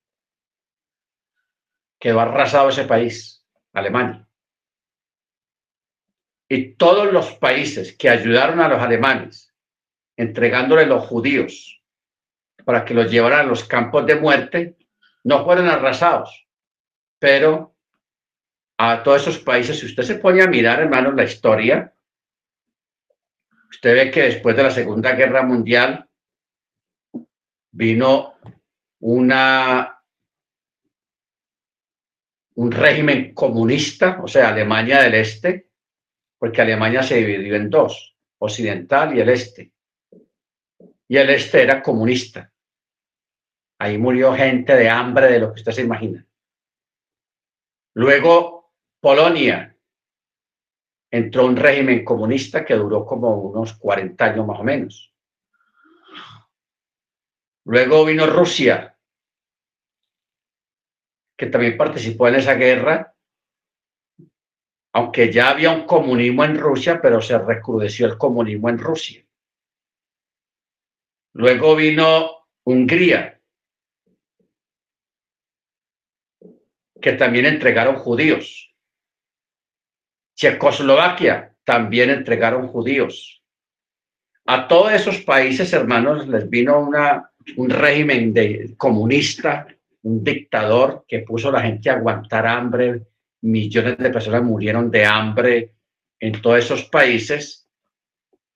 Quedó arrasado ese país, Alemania. Y todos los países que ayudaron a los alemanes, entregándole los judíos para que los llevaran a los campos de muerte, no fueron arrasados, pero a todos esos países, si usted se pone a mirar, hermanos, la historia, usted ve que después de la Segunda Guerra Mundial vino una, un régimen comunista, o sea, Alemania del Este, porque Alemania se dividió en dos, occidental y el este. Y el este era comunista. Ahí murió gente de hambre, de lo que usted se imagina. Luego Polonia entró un régimen comunista que duró como unos 40 años más o menos. Luego vino Rusia, que también participó en esa guerra, aunque ya había un comunismo en Rusia, pero se recrudeció el comunismo en Rusia. Luego vino Hungría, que también entregaron judíos. Checoslovaquia también entregaron judíos. A todos esos países, hermanos, les vino una, un régimen de, comunista, un dictador que puso a la gente a aguantar hambre. Millones de personas murieron de hambre en todos esos países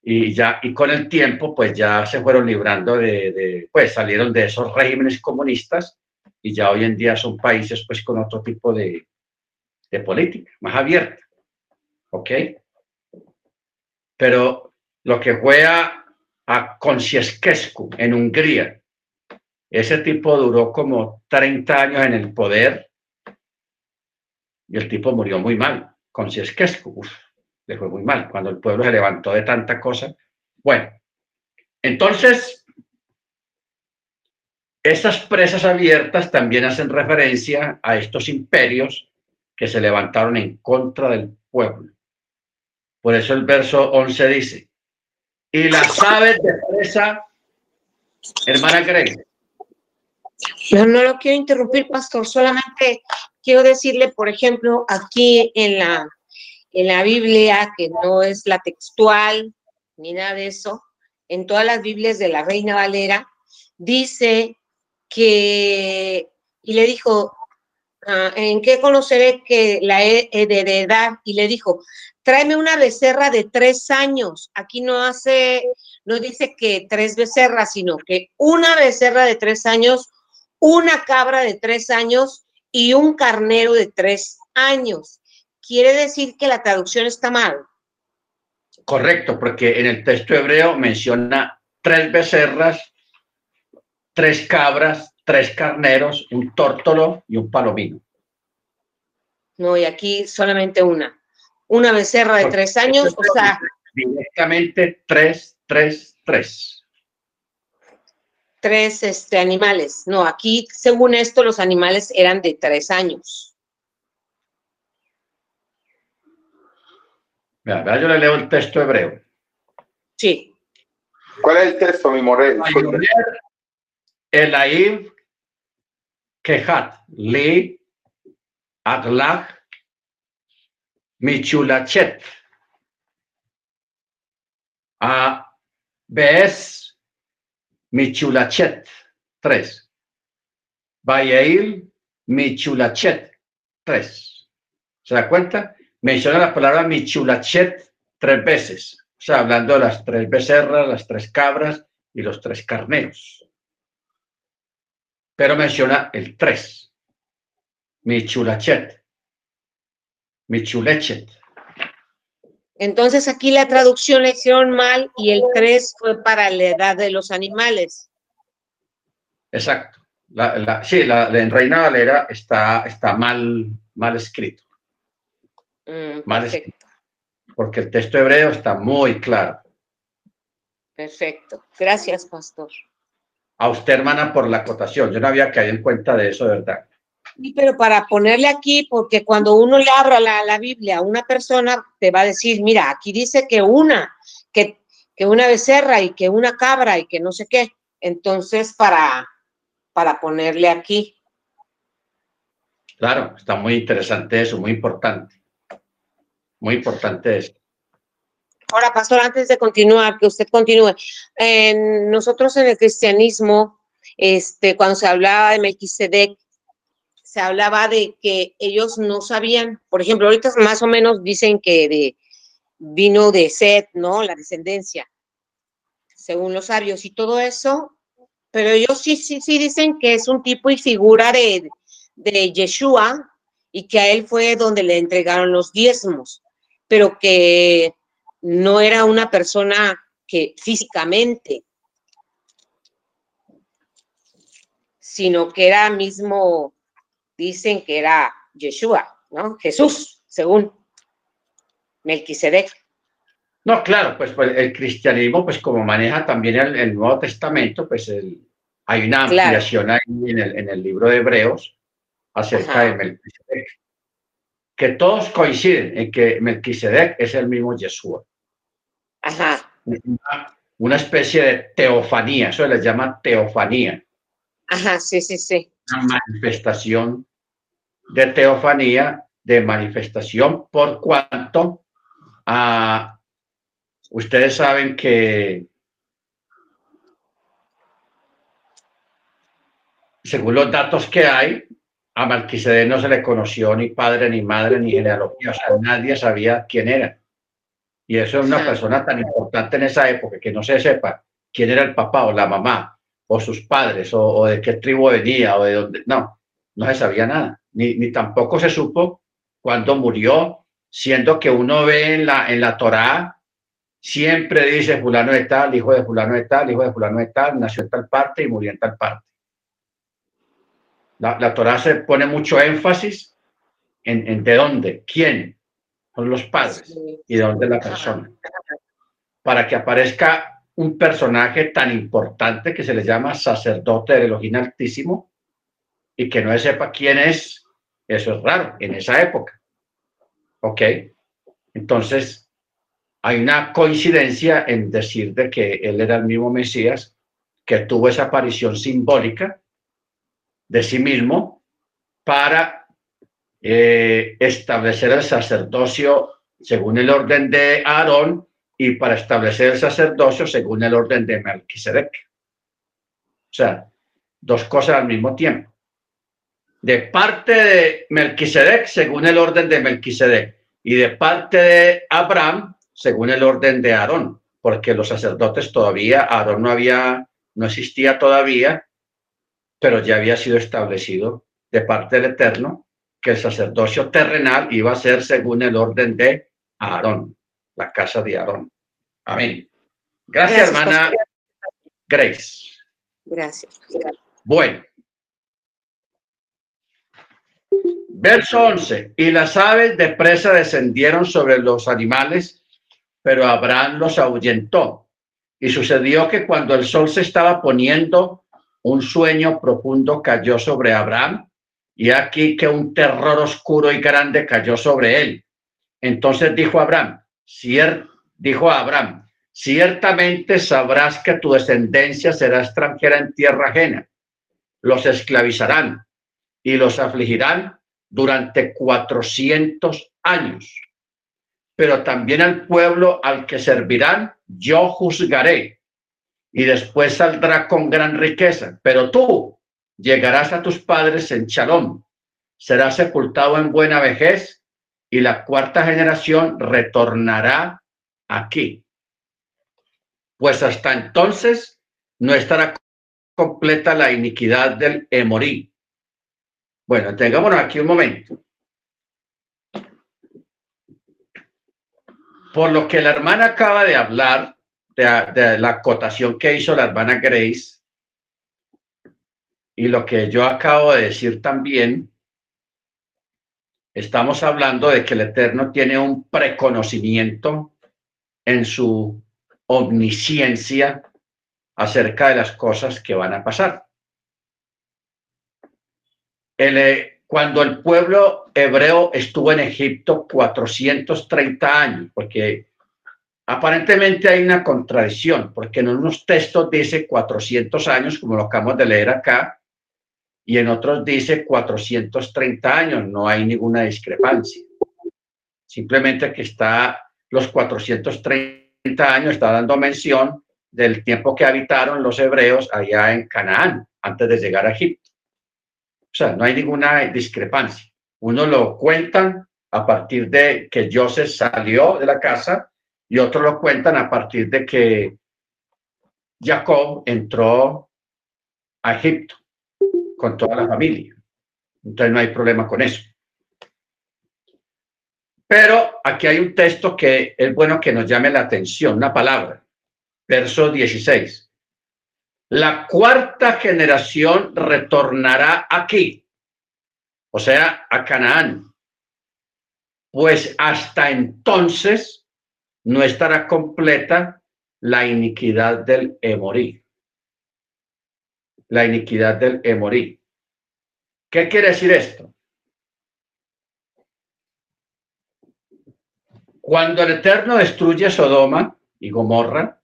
y ya y con el tiempo pues ya se fueron librando de, de, pues salieron de esos regímenes comunistas y ya hoy en día son países pues con otro tipo de, de política más abierta. ¿ok? Pero lo que fue a, a en Hungría, ese tipo duró como 30 años en el poder y el tipo murió muy mal. Koncieszewski, le fue muy mal cuando el pueblo se levantó de tanta cosa. Bueno, entonces, esas presas abiertas también hacen referencia a estos imperios que se levantaron en contra del pueblo. Por eso el verso 11 dice, y las aves de presa, hermana Greg. Yo no lo quiero interrumpir, pastor, solamente quiero decirle, por ejemplo, aquí en la, en la Biblia, que no es la textual ni nada de eso, en todas las Biblias de la Reina Valera, dice que, y le dijo, ah, ¿en qué conoceré que la he de heredar? Y le dijo, tráeme una becerra de tres años. Aquí no hace, no dice que tres becerras, sino que una becerra de tres años, una cabra de tres años y un carnero de tres años. Quiere decir que la traducción está mal. Correcto, porque en el texto hebreo menciona tres becerras, tres cabras, tres carneros, un tórtolo y un palomino. No, y aquí solamente una una becerra de tres años, o sea... Directamente tres, tres, tres. Tres este, animales. No, aquí, según esto, los animales eran de tres años. Mira, yo le leo el texto hebreo. Sí. ¿Cuál es el texto, mi morel? Elaib, Kehat, Li, Aglag, Michulachet. A Bes Michulachet. Tres. Bayeil Michulachet. Tres. ¿Se da cuenta? Menciona la palabra Michulachet tres veces. O sea, hablando de las tres becerras, las tres cabras y los tres carneros. Pero menciona el tres. Michulachet. Michulechet. Entonces aquí la traducción le hicieron mal y el 3 fue para la edad de los animales. Exacto. La, sí, la, en Reina Valera está, está mal, mal escrito. Mm, escrito. Porque el texto hebreo está muy claro. Perfecto. Gracias, pastor. A usted, hermana, por la acotación. Yo no había caído en cuenta de eso, de verdad. Sí, pero para ponerle aquí, porque cuando uno le abra la, la, Biblia a una persona, te va a decir, mira, aquí dice que una, que, que una becerra y que una cabra y que no sé qué. Entonces, para, para ponerle aquí. Claro, está muy interesante eso, muy importante. Muy importante eso. Ahora, pastor, antes de continuar, que usted continúe. nosotros en el cristianismo, este, cuando se hablaba de Melquisedec, se hablaba de que ellos no sabían, por ejemplo, ahorita más o menos dicen que de, vino de Seth, ¿no? La descendencia, según los sabios y todo eso, pero ellos sí, sí, sí dicen que es un tipo y figura de, de Yeshua y que a él fue donde le entregaron los diezmos, pero que no era una persona que físicamente, sino que era mismo, dicen que era Yeshua, ¿no? Jesús, según Melquisedec. No, claro, pues, pues, el cristianismo, pues como maneja también el, Nuevo Testamento, pues hay una ampliación ahí en el, en el, libro de Hebreos acerca de Melquisedec, que todos coinciden en que Melquisedec es el mismo Yeshua. Ajá. Una, especie de teofanía, eso le llama teofanía. Ajá, sí, sí, sí. Una manifestación de teofanía, de manifestación, por cuanto a, ustedes saben que según los datos que hay, a Malquisedec no se le conoció ni padre, ni madre, ni genealogía, o sea, nadie sabía quién era. Y eso es una persona tan importante en esa época que no se sepa quién era el papá o la mamá o sus padres o, de qué tribu venía o de dónde. No, no se sabía nada. Ni, ni tampoco se supo cuándo murió, siendo que uno ve en la, en la Torá, siempre dice fulano de tal, hijo de fulano de tal, hijo de fulano de tal, nació en tal parte y murió en tal parte. La, la Torá se pone mucho énfasis en, en de dónde, quién, son los padres y de dónde la persona. Para que aparezca un personaje tan importante que se le llama sacerdote del Elohim Altísimo y que no sepa quién es, eso es raro en esa época. ¿Ok? Entonces, hay una coincidencia en decir de que él era el mismo Mesías que tuvo esa aparición simbólica de sí mismo para eh, establecer el sacerdocio según el orden de Aarón y para establecer el sacerdocio según el orden de Melquisedec. O sea, dos cosas al mismo tiempo. De parte de Melquisedec, según el orden de Melquisedec, y de parte de Abraham, según el orden de Aarón, porque los sacerdotes todavía, Aarón no había, no existía todavía, pero ya había sido establecido de parte del Eterno que el sacerdocio terrenal iba a ser según el orden de Aarón, la casa de Aarón. Amén. Gracias, hermana Grace. Gracias. Bueno. Verso 11. Y las aves de presa descendieron sobre los animales, pero Abraham los ahuyentó. Y sucedió que cuando el sol se estaba poniendo, un sueño profundo cayó sobre Abraham y aquí que un terror oscuro y grande cayó sobre él. Entonces dijo Abraham, dijo Abraham, ciertamente sabrás que tu descendencia será extranjera en tierra ajena. Los esclavizarán y los afligirán durante cuatrocientos años. Pero también al pueblo al que servirán yo juzgaré y después saldrá con gran riqueza. Pero tú, llegarás a tus padres en Shalom, serás sepultado en buena vejez y la cuarta generación retornará aquí. Pues hasta entonces no estará completa la iniquidad del Emorí. Bueno, tengámonos aquí un momento. Por lo que la hermana acaba de hablar, de, la acotación que hizo la hermana Grace, y lo que yo acabo de decir también, estamos hablando de que el Eterno tiene un preconocimiento en su omnisciencia acerca de las cosas que van a pasar. Eh, cuando el pueblo hebreo estuvo en Egipto 430 años, porque aparentemente hay una contradicción, porque en unos textos dice 400 años, como lo acabamos de leer acá, y en otros dice 430 años, no hay ninguna discrepancia. Simplemente que está los 430 años, está dando mención del tiempo que habitaron los hebreos allá en Canaán, antes de llegar a Egipto. O sea, no hay ninguna discrepancia. Uno lo cuentan a partir de que Joseph salió de la casa y otro lo cuentan a partir de que Jacob entró a Egipto con toda la familia. Entonces no hay problema con eso. Pero aquí hay un texto que es bueno que nos llame la atención, una palabra, verso 16. La cuarta generación retornará aquí, o sea, a Canaán, pues hasta entonces no estará completa la iniquidad del Emorí. La iniquidad del Emorí. ¿Qué quiere decir esto? Cuando el Eterno destruye Sodoma y Gomorra,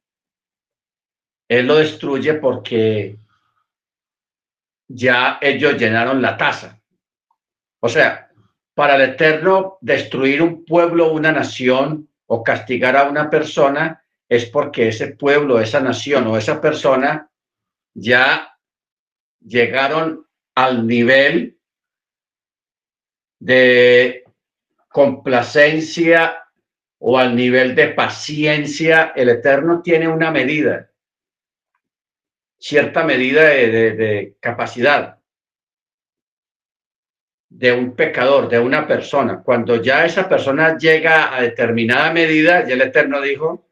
Él lo destruye porque ya ellos llenaron la taza. O sea, para el Eterno destruir un pueblo, una nación o castigar a una persona es porque ese pueblo, esa nación o esa persona ya llegaron al nivel de complacencia o al nivel de paciencia. El Eterno tiene una medida, cierta medida de, capacidad de un pecador, de una persona. Cuando ya esa persona llega a determinada medida, ya el Eterno dijo,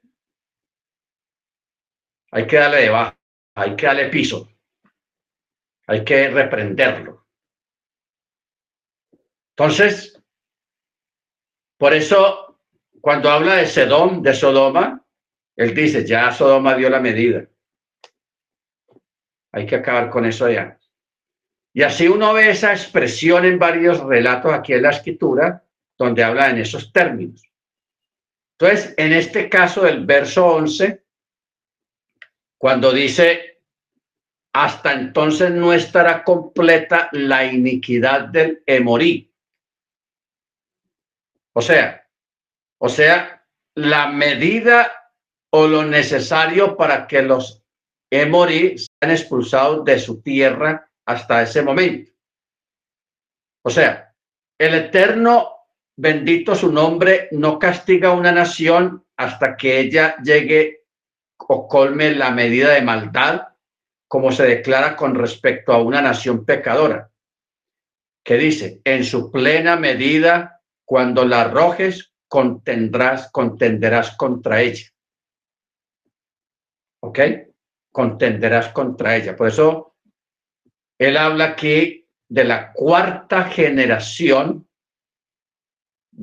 hay que darle de baja, hay que darle piso, hay que reprenderlo. Entonces, por eso, cuando habla de Sedón, de Sodoma, él dice, ya Sodoma dio la medida. Hay que acabar con eso ya. Y así uno ve esa expresión en varios relatos aquí en la escritura, donde habla en esos términos. Entonces, en este caso del verso 11, cuando dice, hasta entonces no estará completa la iniquidad del Emorí. O sea, o sea, la medida o lo necesario para que los Emorí sean expulsados de su tierra hasta ese momento. O sea, el Eterno, bendito su nombre, no castiga a una nación hasta que ella llegue o colme la medida de maldad, como se declara con respecto a una nación pecadora, que dice, en su plena medida, cuando la arrojes, contendrás, contenderás contra ella. ¿Ok? Contenderás contra ella. Por eso, él habla aquí de la cuarta generación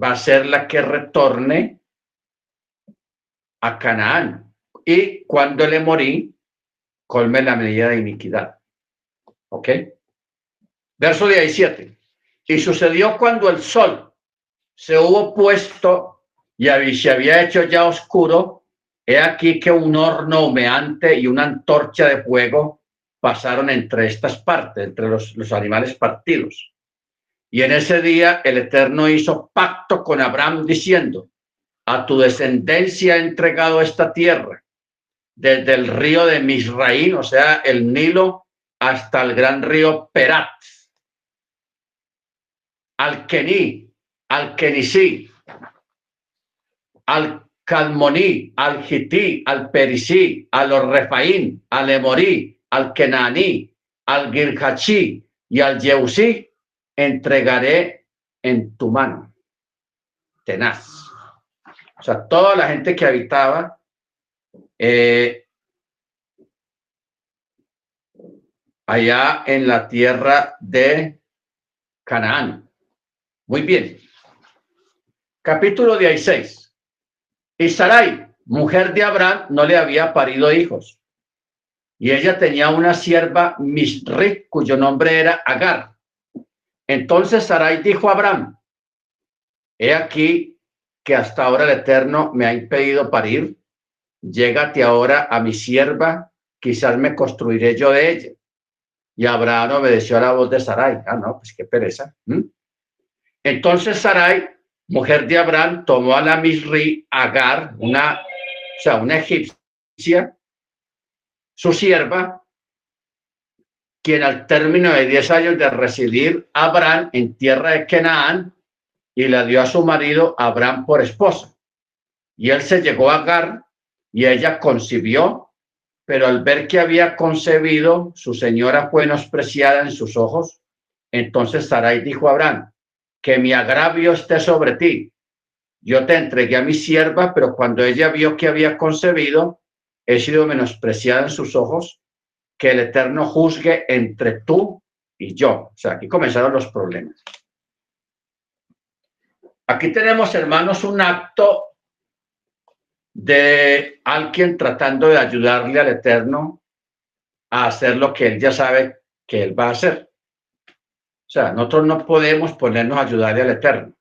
va a ser la que retorne a Canaán y cuando le morí, colme la medida de iniquidad. ¿Ok? Verso 17. Y sucedió cuando el sol se hubo puesto y se había hecho ya oscuro, he aquí que un horno humeante y una antorcha de fuego pasaron entre estas partes, entre los, los animales partidos. Y en ese día el Eterno hizo pacto con Abraham diciendo, a tu descendencia he entregado esta tierra desde el río de Misraín, o sea, el Nilo, hasta el gran río Perat, al Kení, al Kenisí, al Calmoní, al Hití, al Perisí, al Refaín, al Emorí, al Kenaní, al Girhachí y al Yeusí, entregaré en tu mano. Tenaz. O sea, toda la gente que habitaba eh, allá en la tierra de Canaán. Muy bien. Capítulo 16. Y Sarai, mujer de Abraham, no le había parido hijos. Y ella tenía una sierva Misri, cuyo nombre era Agar. Entonces Sarai dijo a Abraham, he aquí que hasta ahora el Eterno me ha impedido parir llégate ahora a mi sierva, quizás me construiré yo de ella. Y Abraham obedeció a la voz de Sarai. Ah, no, pues qué pereza. Entonces Sarai, mujer de Abraham, tomó a la Misri Agar, una, o sea, una egipcia, su sierva, quien al término de diez años de residir Abraham en tierra de Canaán, y la dio a su marido Abraham por esposa. Y él se llegó a Agar y ella concibió, pero al ver que había concebido, su señora fue menospreciada en sus ojos. Entonces Sarai dijo a Abraham, que mi agravio esté sobre ti. Yo te entregué a mi sierva, pero cuando ella vio que había concebido, he sido menospreciada en sus ojos, que el Eterno juzgue entre tú y yo. O sea, aquí comenzaron los problemas. Aquí tenemos, hermanos, un acto de alguien tratando de ayudarle al Eterno a hacer lo que él ya sabe que él va a hacer. O sea, nosotros no podemos ponernos a ayudarle al Eterno.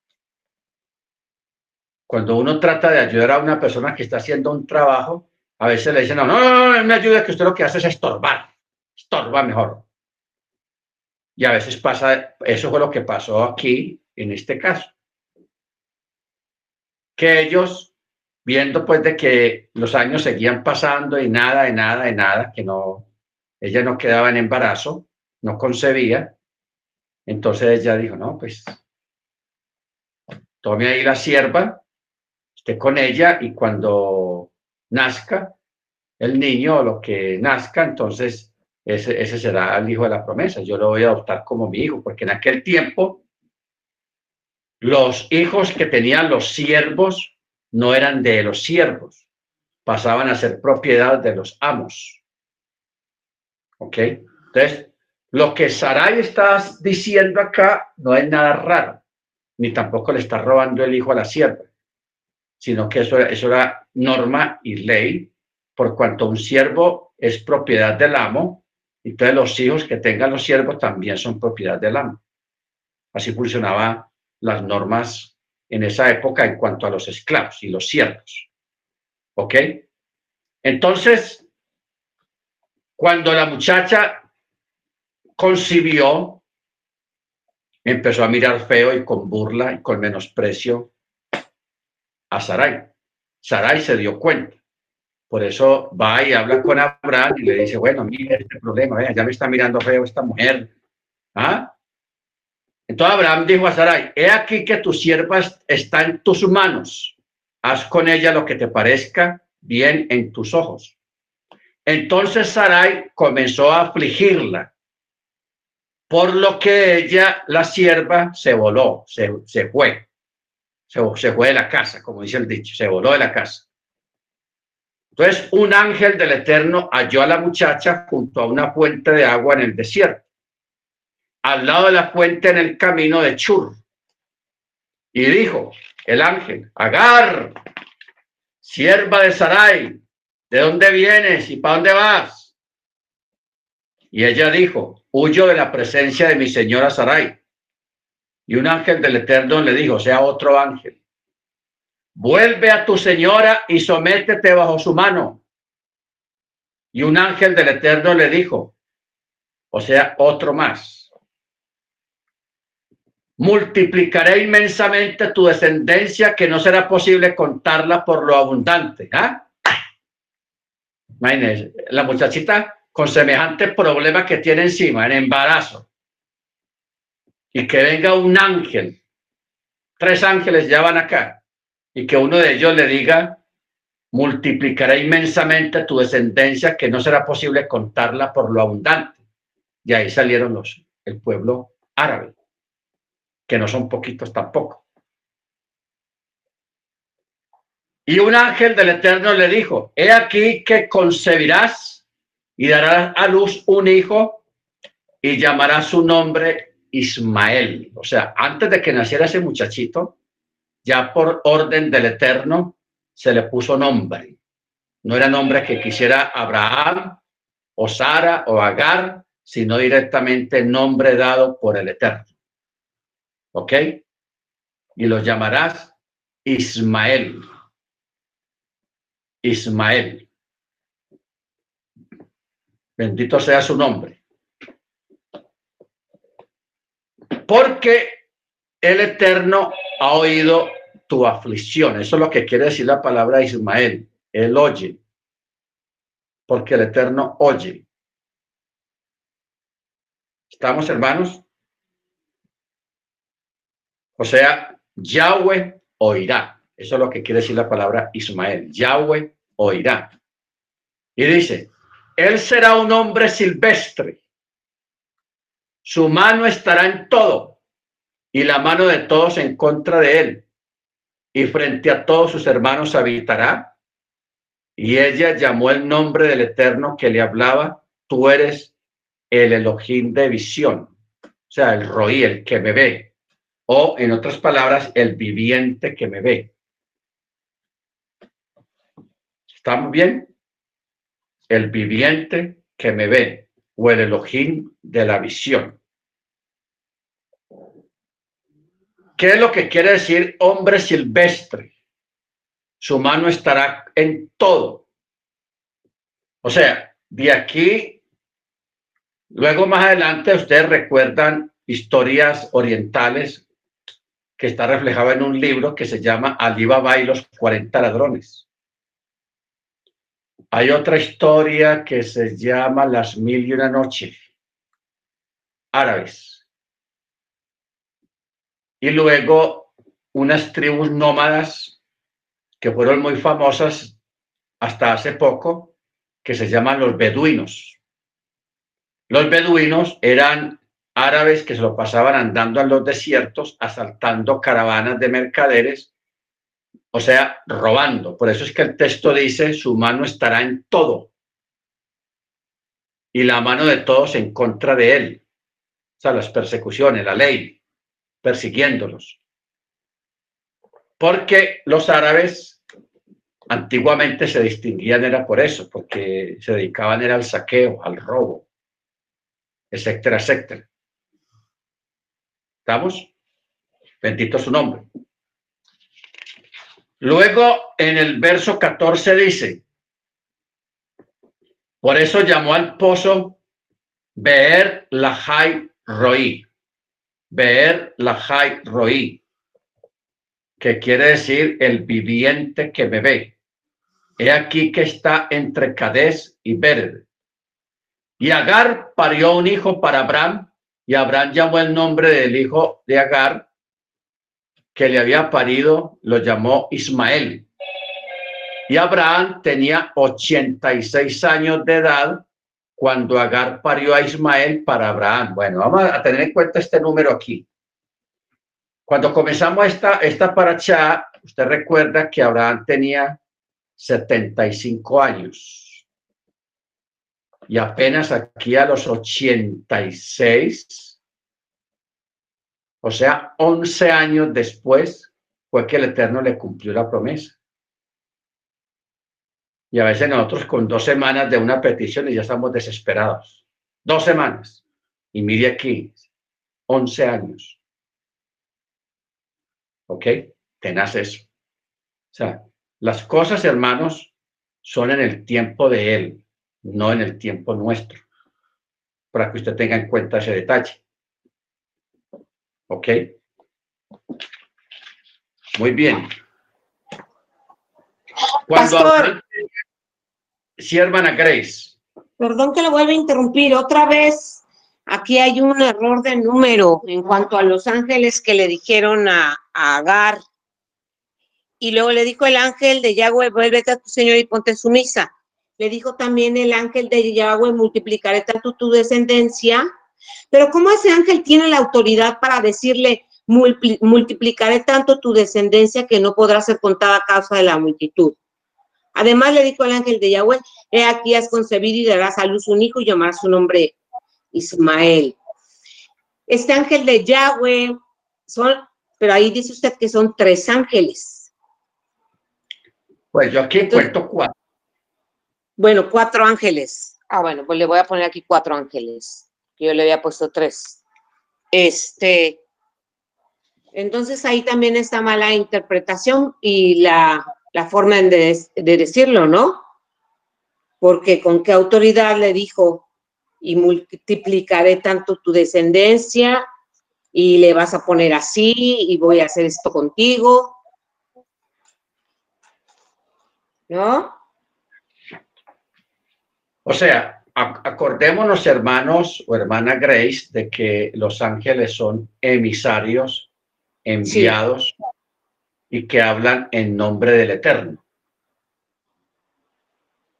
Cuando uno trata de ayudar a una persona que está haciendo un trabajo, a veces le dicen, no, no, no, no me ayuda, que usted lo que hace es estorbar, estorba mejor. Y a veces pasa, eso fue lo que pasó aquí en este caso que ellos, viendo pues de que los años seguían pasando y nada, y nada, y nada, que no, ella no quedaba en embarazo, no concebía, entonces ella dijo, no, pues tome ahí la sierva, esté con ella y cuando nazca el niño o lo que nazca, entonces ese, ese será el hijo de la promesa. Yo lo voy a adoptar como mi hijo, porque en aquel tiempo los hijos que tenían los siervos no eran de los siervos, pasaban a ser propiedad de los amos. ¿Ok? Entonces, lo que Sarai está diciendo acá no es nada raro, ni tampoco le está robando el hijo a la sierva, sino que eso, eso era norma y ley, por cuanto un siervo es propiedad del amo, entonces los hijos que tengan los siervos también son propiedad del amo. Así funcionaba las normas en esa época en cuanto a los esclavos y los siervos. ¿Ok? Entonces, cuando la muchacha concibió, empezó a mirar feo y con burla y con menosprecio a Sarai. Sarai se dio cuenta. Por eso va y habla con Abraham y le dice, bueno, mire este problema, ya me está mirando feo esta mujer. ¿Ah? Entonces Abraham dijo a Sarai, he aquí que tu sierva está en tus manos, haz con ella lo que te parezca bien en tus ojos. Entonces Sarai comenzó a afligirla, por lo que ella, la sierva, se voló, se, fue, se, se fue de la casa, como dice el dicho, se voló de la casa. Entonces un ángel del Eterno halló a la muchacha junto a una fuente de agua en el desierto al lado de la fuente en el camino de Chur. Y dijo el ángel, Agar, sierva de Sarai, ¿de dónde vienes y para dónde vas? Y ella dijo, huyo de la presencia de mi señora Sarai. Y un ángel del Eterno le dijo, sea otro ángel, vuelve a tu señora y sométete bajo su mano. Y un ángel del Eterno le dijo, o sea, otro más, multiplicaré inmensamente tu descendencia que no será posible contarla por lo abundante. ¿ah? La muchachita con semejante problema que tiene encima, en embarazo, y que venga un ángel, tres ángeles ya van acá, y que uno de ellos le diga, multiplicaré inmensamente tu descendencia que no será posible contarla por lo abundante. Y ahí salieron los, el pueblo árabe que no son poquitos tampoco. Y un ángel del Eterno le dijo, he aquí que concebirás y darás a luz un hijo y llamarás su nombre Ismael. O sea, antes de que naciera ese muchachito, ya por orden del Eterno se le puso nombre. No era nombre que quisiera Abraham o Sara o Agar, sino directamente nombre dado por el Eterno. ¿Ok? Y los llamarás Ismael. Ismael. Bendito sea su nombre. Porque el Eterno ha oído tu aflicción. Eso es lo que quiere decir la palabra Ismael. Él oye. Porque el Eterno oye. ¿Estamos hermanos? O sea, Yahweh oirá. Eso es lo que quiere decir la palabra Ismael. Yahweh oirá. Y dice, él será un hombre silvestre. Su mano estará en todo y la mano de todos en contra de él. Y frente a todos sus hermanos habitará. Y ella llamó el nombre del Eterno que le hablaba, tú eres el Elohim de visión, o sea, el Roí, el que me ve, o en otras palabras, el viviente que me ve. ¿Estamos bien? El viviente que me ve, o el Elohim de la visión. ¿Qué es lo que quiere decir hombre silvestre? Su mano estará en todo. O sea, de aquí, luego más adelante, ustedes recuerdan historias orientales que está reflejado en un libro que se llama Alibaba y los 40 ladrones. Hay otra historia que se llama Las Mil y una Noche, árabes y luego unas tribus nómadas que fueron muy famosas hasta hace poco, que se llaman los beduinos. Los beduinos eran árabes que se lo pasaban andando en los desiertos, asaltando caravanas de mercaderes, o sea, robando. Por eso es que el texto dice, su mano estará en todo y la mano de todos en contra de él. O sea, las persecuciones, la ley persiguiéndolos. Porque los árabes antiguamente se distinguían era por eso, porque se dedicaban era al saqueo, al robo, etcétera, etcétera. ¿Estamos? Bendito su nombre. Luego en el verso 14 dice, por eso llamó al pozo Beer Lahai Roí, Ver la Jai Roí, que quiere decir el viviente que me ve. He aquí que está entre Cadés y Verde. Y Agar parió un hijo para Abraham, y Abraham llamó el nombre del hijo de Agar, que le había parido, lo llamó Ismael. Y Abraham tenía 86 años de edad cuando Agar parió a Ismael para Abraham. Bueno, vamos a tener en cuenta este número aquí. Cuando comenzamos esta, esta paracha, usted recuerda que Abraham tenía 75 años. Y apenas aquí a los 86, o sea, 11 años después, fue que el Eterno le cumplió la promesa. Y a veces nosotros con dos semanas de una petición y ya estamos desesperados. Dos semanas. Y mire aquí, 11 años. ¿Ok? Tenaz eso. O sea, las cosas, hermanos, son en el tiempo de Él, no en el tiempo nuestro. Para que usted tenga en cuenta ese detalle. ¿Ok? Muy bien. Cuando Pastor, sí, hermana Grace. Perdón que lo vuelva a interrumpir. Otra vez, aquí hay un error de número en cuanto a los ángeles que le dijeron a, Agar. Y luego le dijo el ángel de Yahweh, vuélvete a tu Señor y ponte sumisa. Le dijo también el ángel de Yahweh, multiplicaré tanto tu descendencia. Pero ¿cómo ese ángel tiene la autoridad para decirle, multiplicaré tanto tu descendencia que no podrá ser contada a causa de la multitud. Además le dijo el ángel de Yahweh, he aquí has concebido y darás a luz un hijo y llamarás su nombre Ismael. Este ángel de Yahweh son, pero ahí dice usted que son tres ángeles. Pues yo aquí cuento cuatro. Bueno, cuatro ángeles. Ah, bueno, pues le voy a poner aquí cuatro ángeles. Yo le había puesto tres. Este, entonces ahí también está mala interpretación y la, forma de, decirlo, ¿no? Porque con qué autoridad le dijo, y multiplicaré tanto tu descendencia, y le vas a poner así, y voy a hacer esto contigo. ¿No? O sea, acordémonos, hermanos o hermana Grace, de que los ángeles son emisarios enviados y que hablan en nombre del Eterno.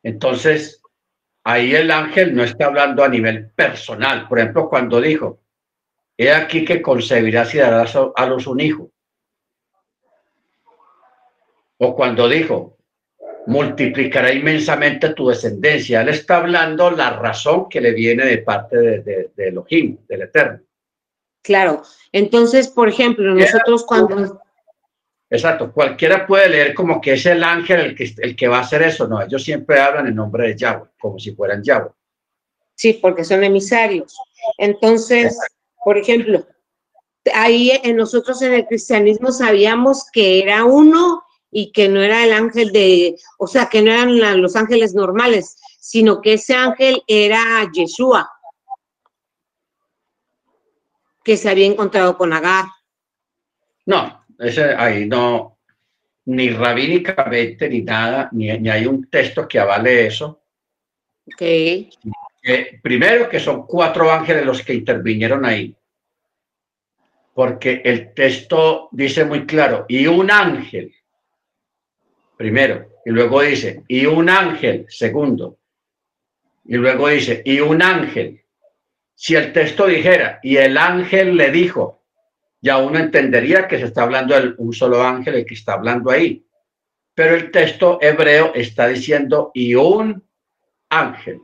Entonces, ahí el ángel no está hablando a nivel personal. Por ejemplo, cuando dijo, he aquí que concebirás y darás a los un hijo. O cuando dijo, multiplicará inmensamente tu descendencia. Él está hablando la razón que le viene de parte de, de, Elohim, del Eterno. Claro. Entonces, por ejemplo, nosotros cuando... Exacto. Cualquiera puede leer como que es el ángel el que, el que va a hacer eso. No, ellos siempre hablan en nombre de Yahweh, como si fueran Yahweh. Sí, porque son emisarios. Entonces, por ejemplo, ahí en nosotros en el cristianismo sabíamos que era uno y que no era el ángel de, o sea, que no eran los ángeles normales, sino que ese ángel era Yeshua, que se había encontrado con Agar. No, ese ahí no, ni rabínicamente ni nada, ni, ni hay un texto que avale eso. Ok. primero que son cuatro ángeles los que intervinieron ahí. Porque el texto dice muy claro, y un ángel primero, y luego dice, y un ángel, segundo, y luego dice, y un ángel. Si el texto dijera, y el ángel le dijo, ya uno entendería que se está hablando de un solo ángel el que está hablando ahí. Pero el texto hebreo está diciendo, y un ángel.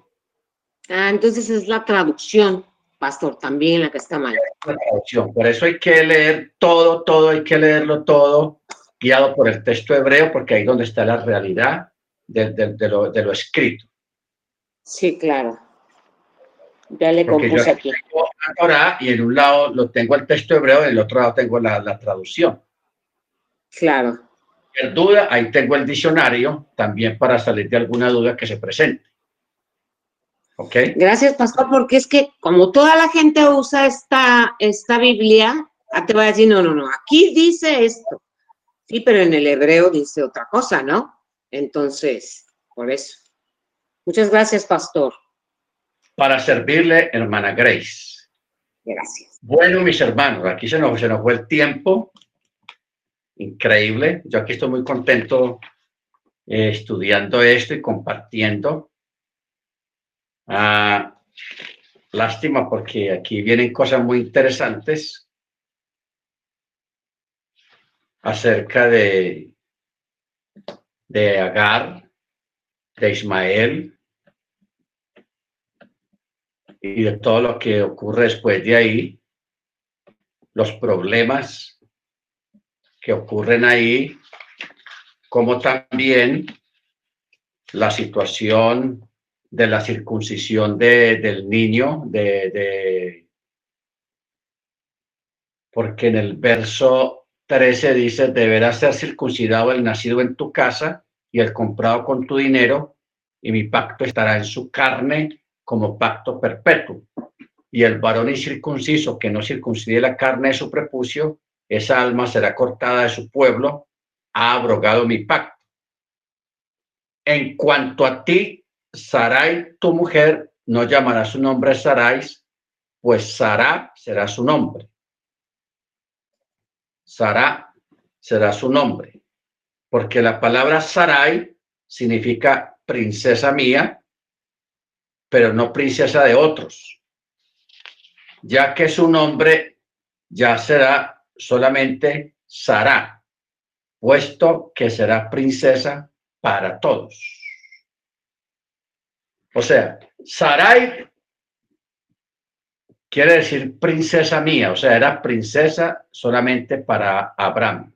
Ah, entonces es la traducción, pastor, también la que está mal. La traducción. Por eso hay que leer todo, todo, hay que leerlo todo guiado por el texto hebreo, porque ahí donde está la realidad de, lo, de lo, escrito. Sí, claro. Ya le compuse aquí. y en un lado lo tengo el texto hebreo, en el otro lado tengo la, la traducción. Claro. En duda, ahí tengo el diccionario también para salir de alguna duda que se presente. ¿Ok? Gracias, pastor, porque es que como toda la gente usa esta, esta Biblia, te voy a decir, no, no, no, aquí dice esto. Sí, pero en el hebreo dice otra cosa, ¿no? Entonces, por eso. Muchas gracias, pastor. Para servirle, hermana Grace. Gracias. Bueno, mis hermanos, aquí se nos, se nos fue el tiempo. Increíble. Yo aquí estoy muy contento eh, estudiando esto y compartiendo. Ah, lástima porque aquí vienen cosas muy interesantes acerca de, de Agar, de Ismael y de todo lo que ocurre después de ahí, los problemas que ocurren ahí, como también la situación de la circuncisión del niño, de, de, porque en el verso 13 dice, deberás ser circuncidado el nacido en tu casa y el comprado con tu dinero, y mi pacto estará en su carne como pacto perpetuo. Y el varón incircunciso que no circuncide la carne de su prepucio, esa alma será cortada de su pueblo, ha abrogado mi pacto. En cuanto a ti, Sarai, tu mujer, no llamará su nombre Sarai, pues Sara será su nombre Sara será su nombre, porque la palabra Sarai significa princesa mía, pero no princesa de otros, ya que su nombre ya será solamente Sara, puesto que será princesa para todos. O sea, Sarai quiere decir princesa mía, o sea, era princesa solamente para Abraham.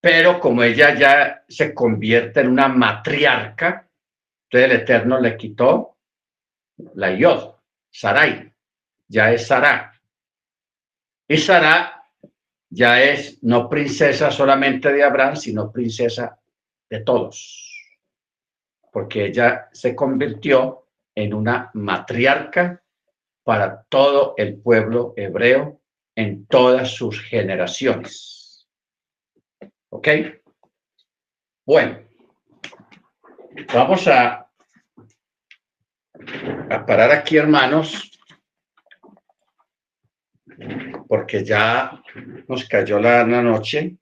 Pero como ella ya se convierte en una matriarca, entonces el Eterno le quitó la Yod, Sarai, ya es Sara. Y Sara ya es no princesa solamente de Abraham, sino princesa de todos, porque ella se convirtió en una matriarca para todo el pueblo hebreo en todas sus generaciones. ¿Ok? Bueno, vamos a parar aquí, hermanos, porque ya nos cayó la noche.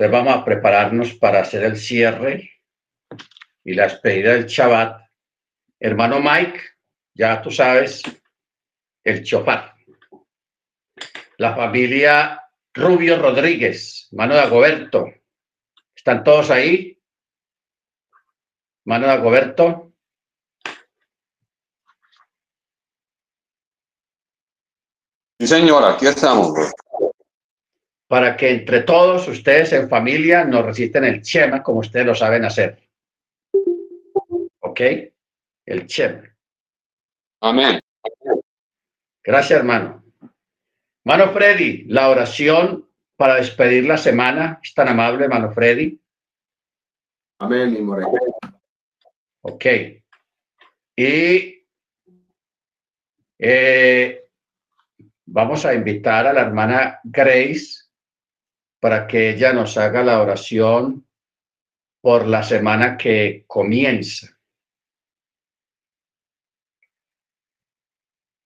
Entonces vamos a prepararnos para hacer el cierre y la despedida del Shabbat. Hermano Mike, ya tú sabes, el chofar. La familia Rubio Rodríguez, mano de Agoberto. ¿Están todos ahí? Mano de Agoberto. Sí, señora, aquí estamos. Para que entre todos ustedes en familia nos reciten el Chema como ustedes lo saben hacer. ¿Ok? El Chema. Amén. Gracias, hermano. Mano Freddy, la oración para despedir la semana. Es tan amable, mano Freddy. Amén, mi moreno. Ok. Y eh, vamos a invitar a la hermana Grace para que ella nos haga la oración por la semana que comienza.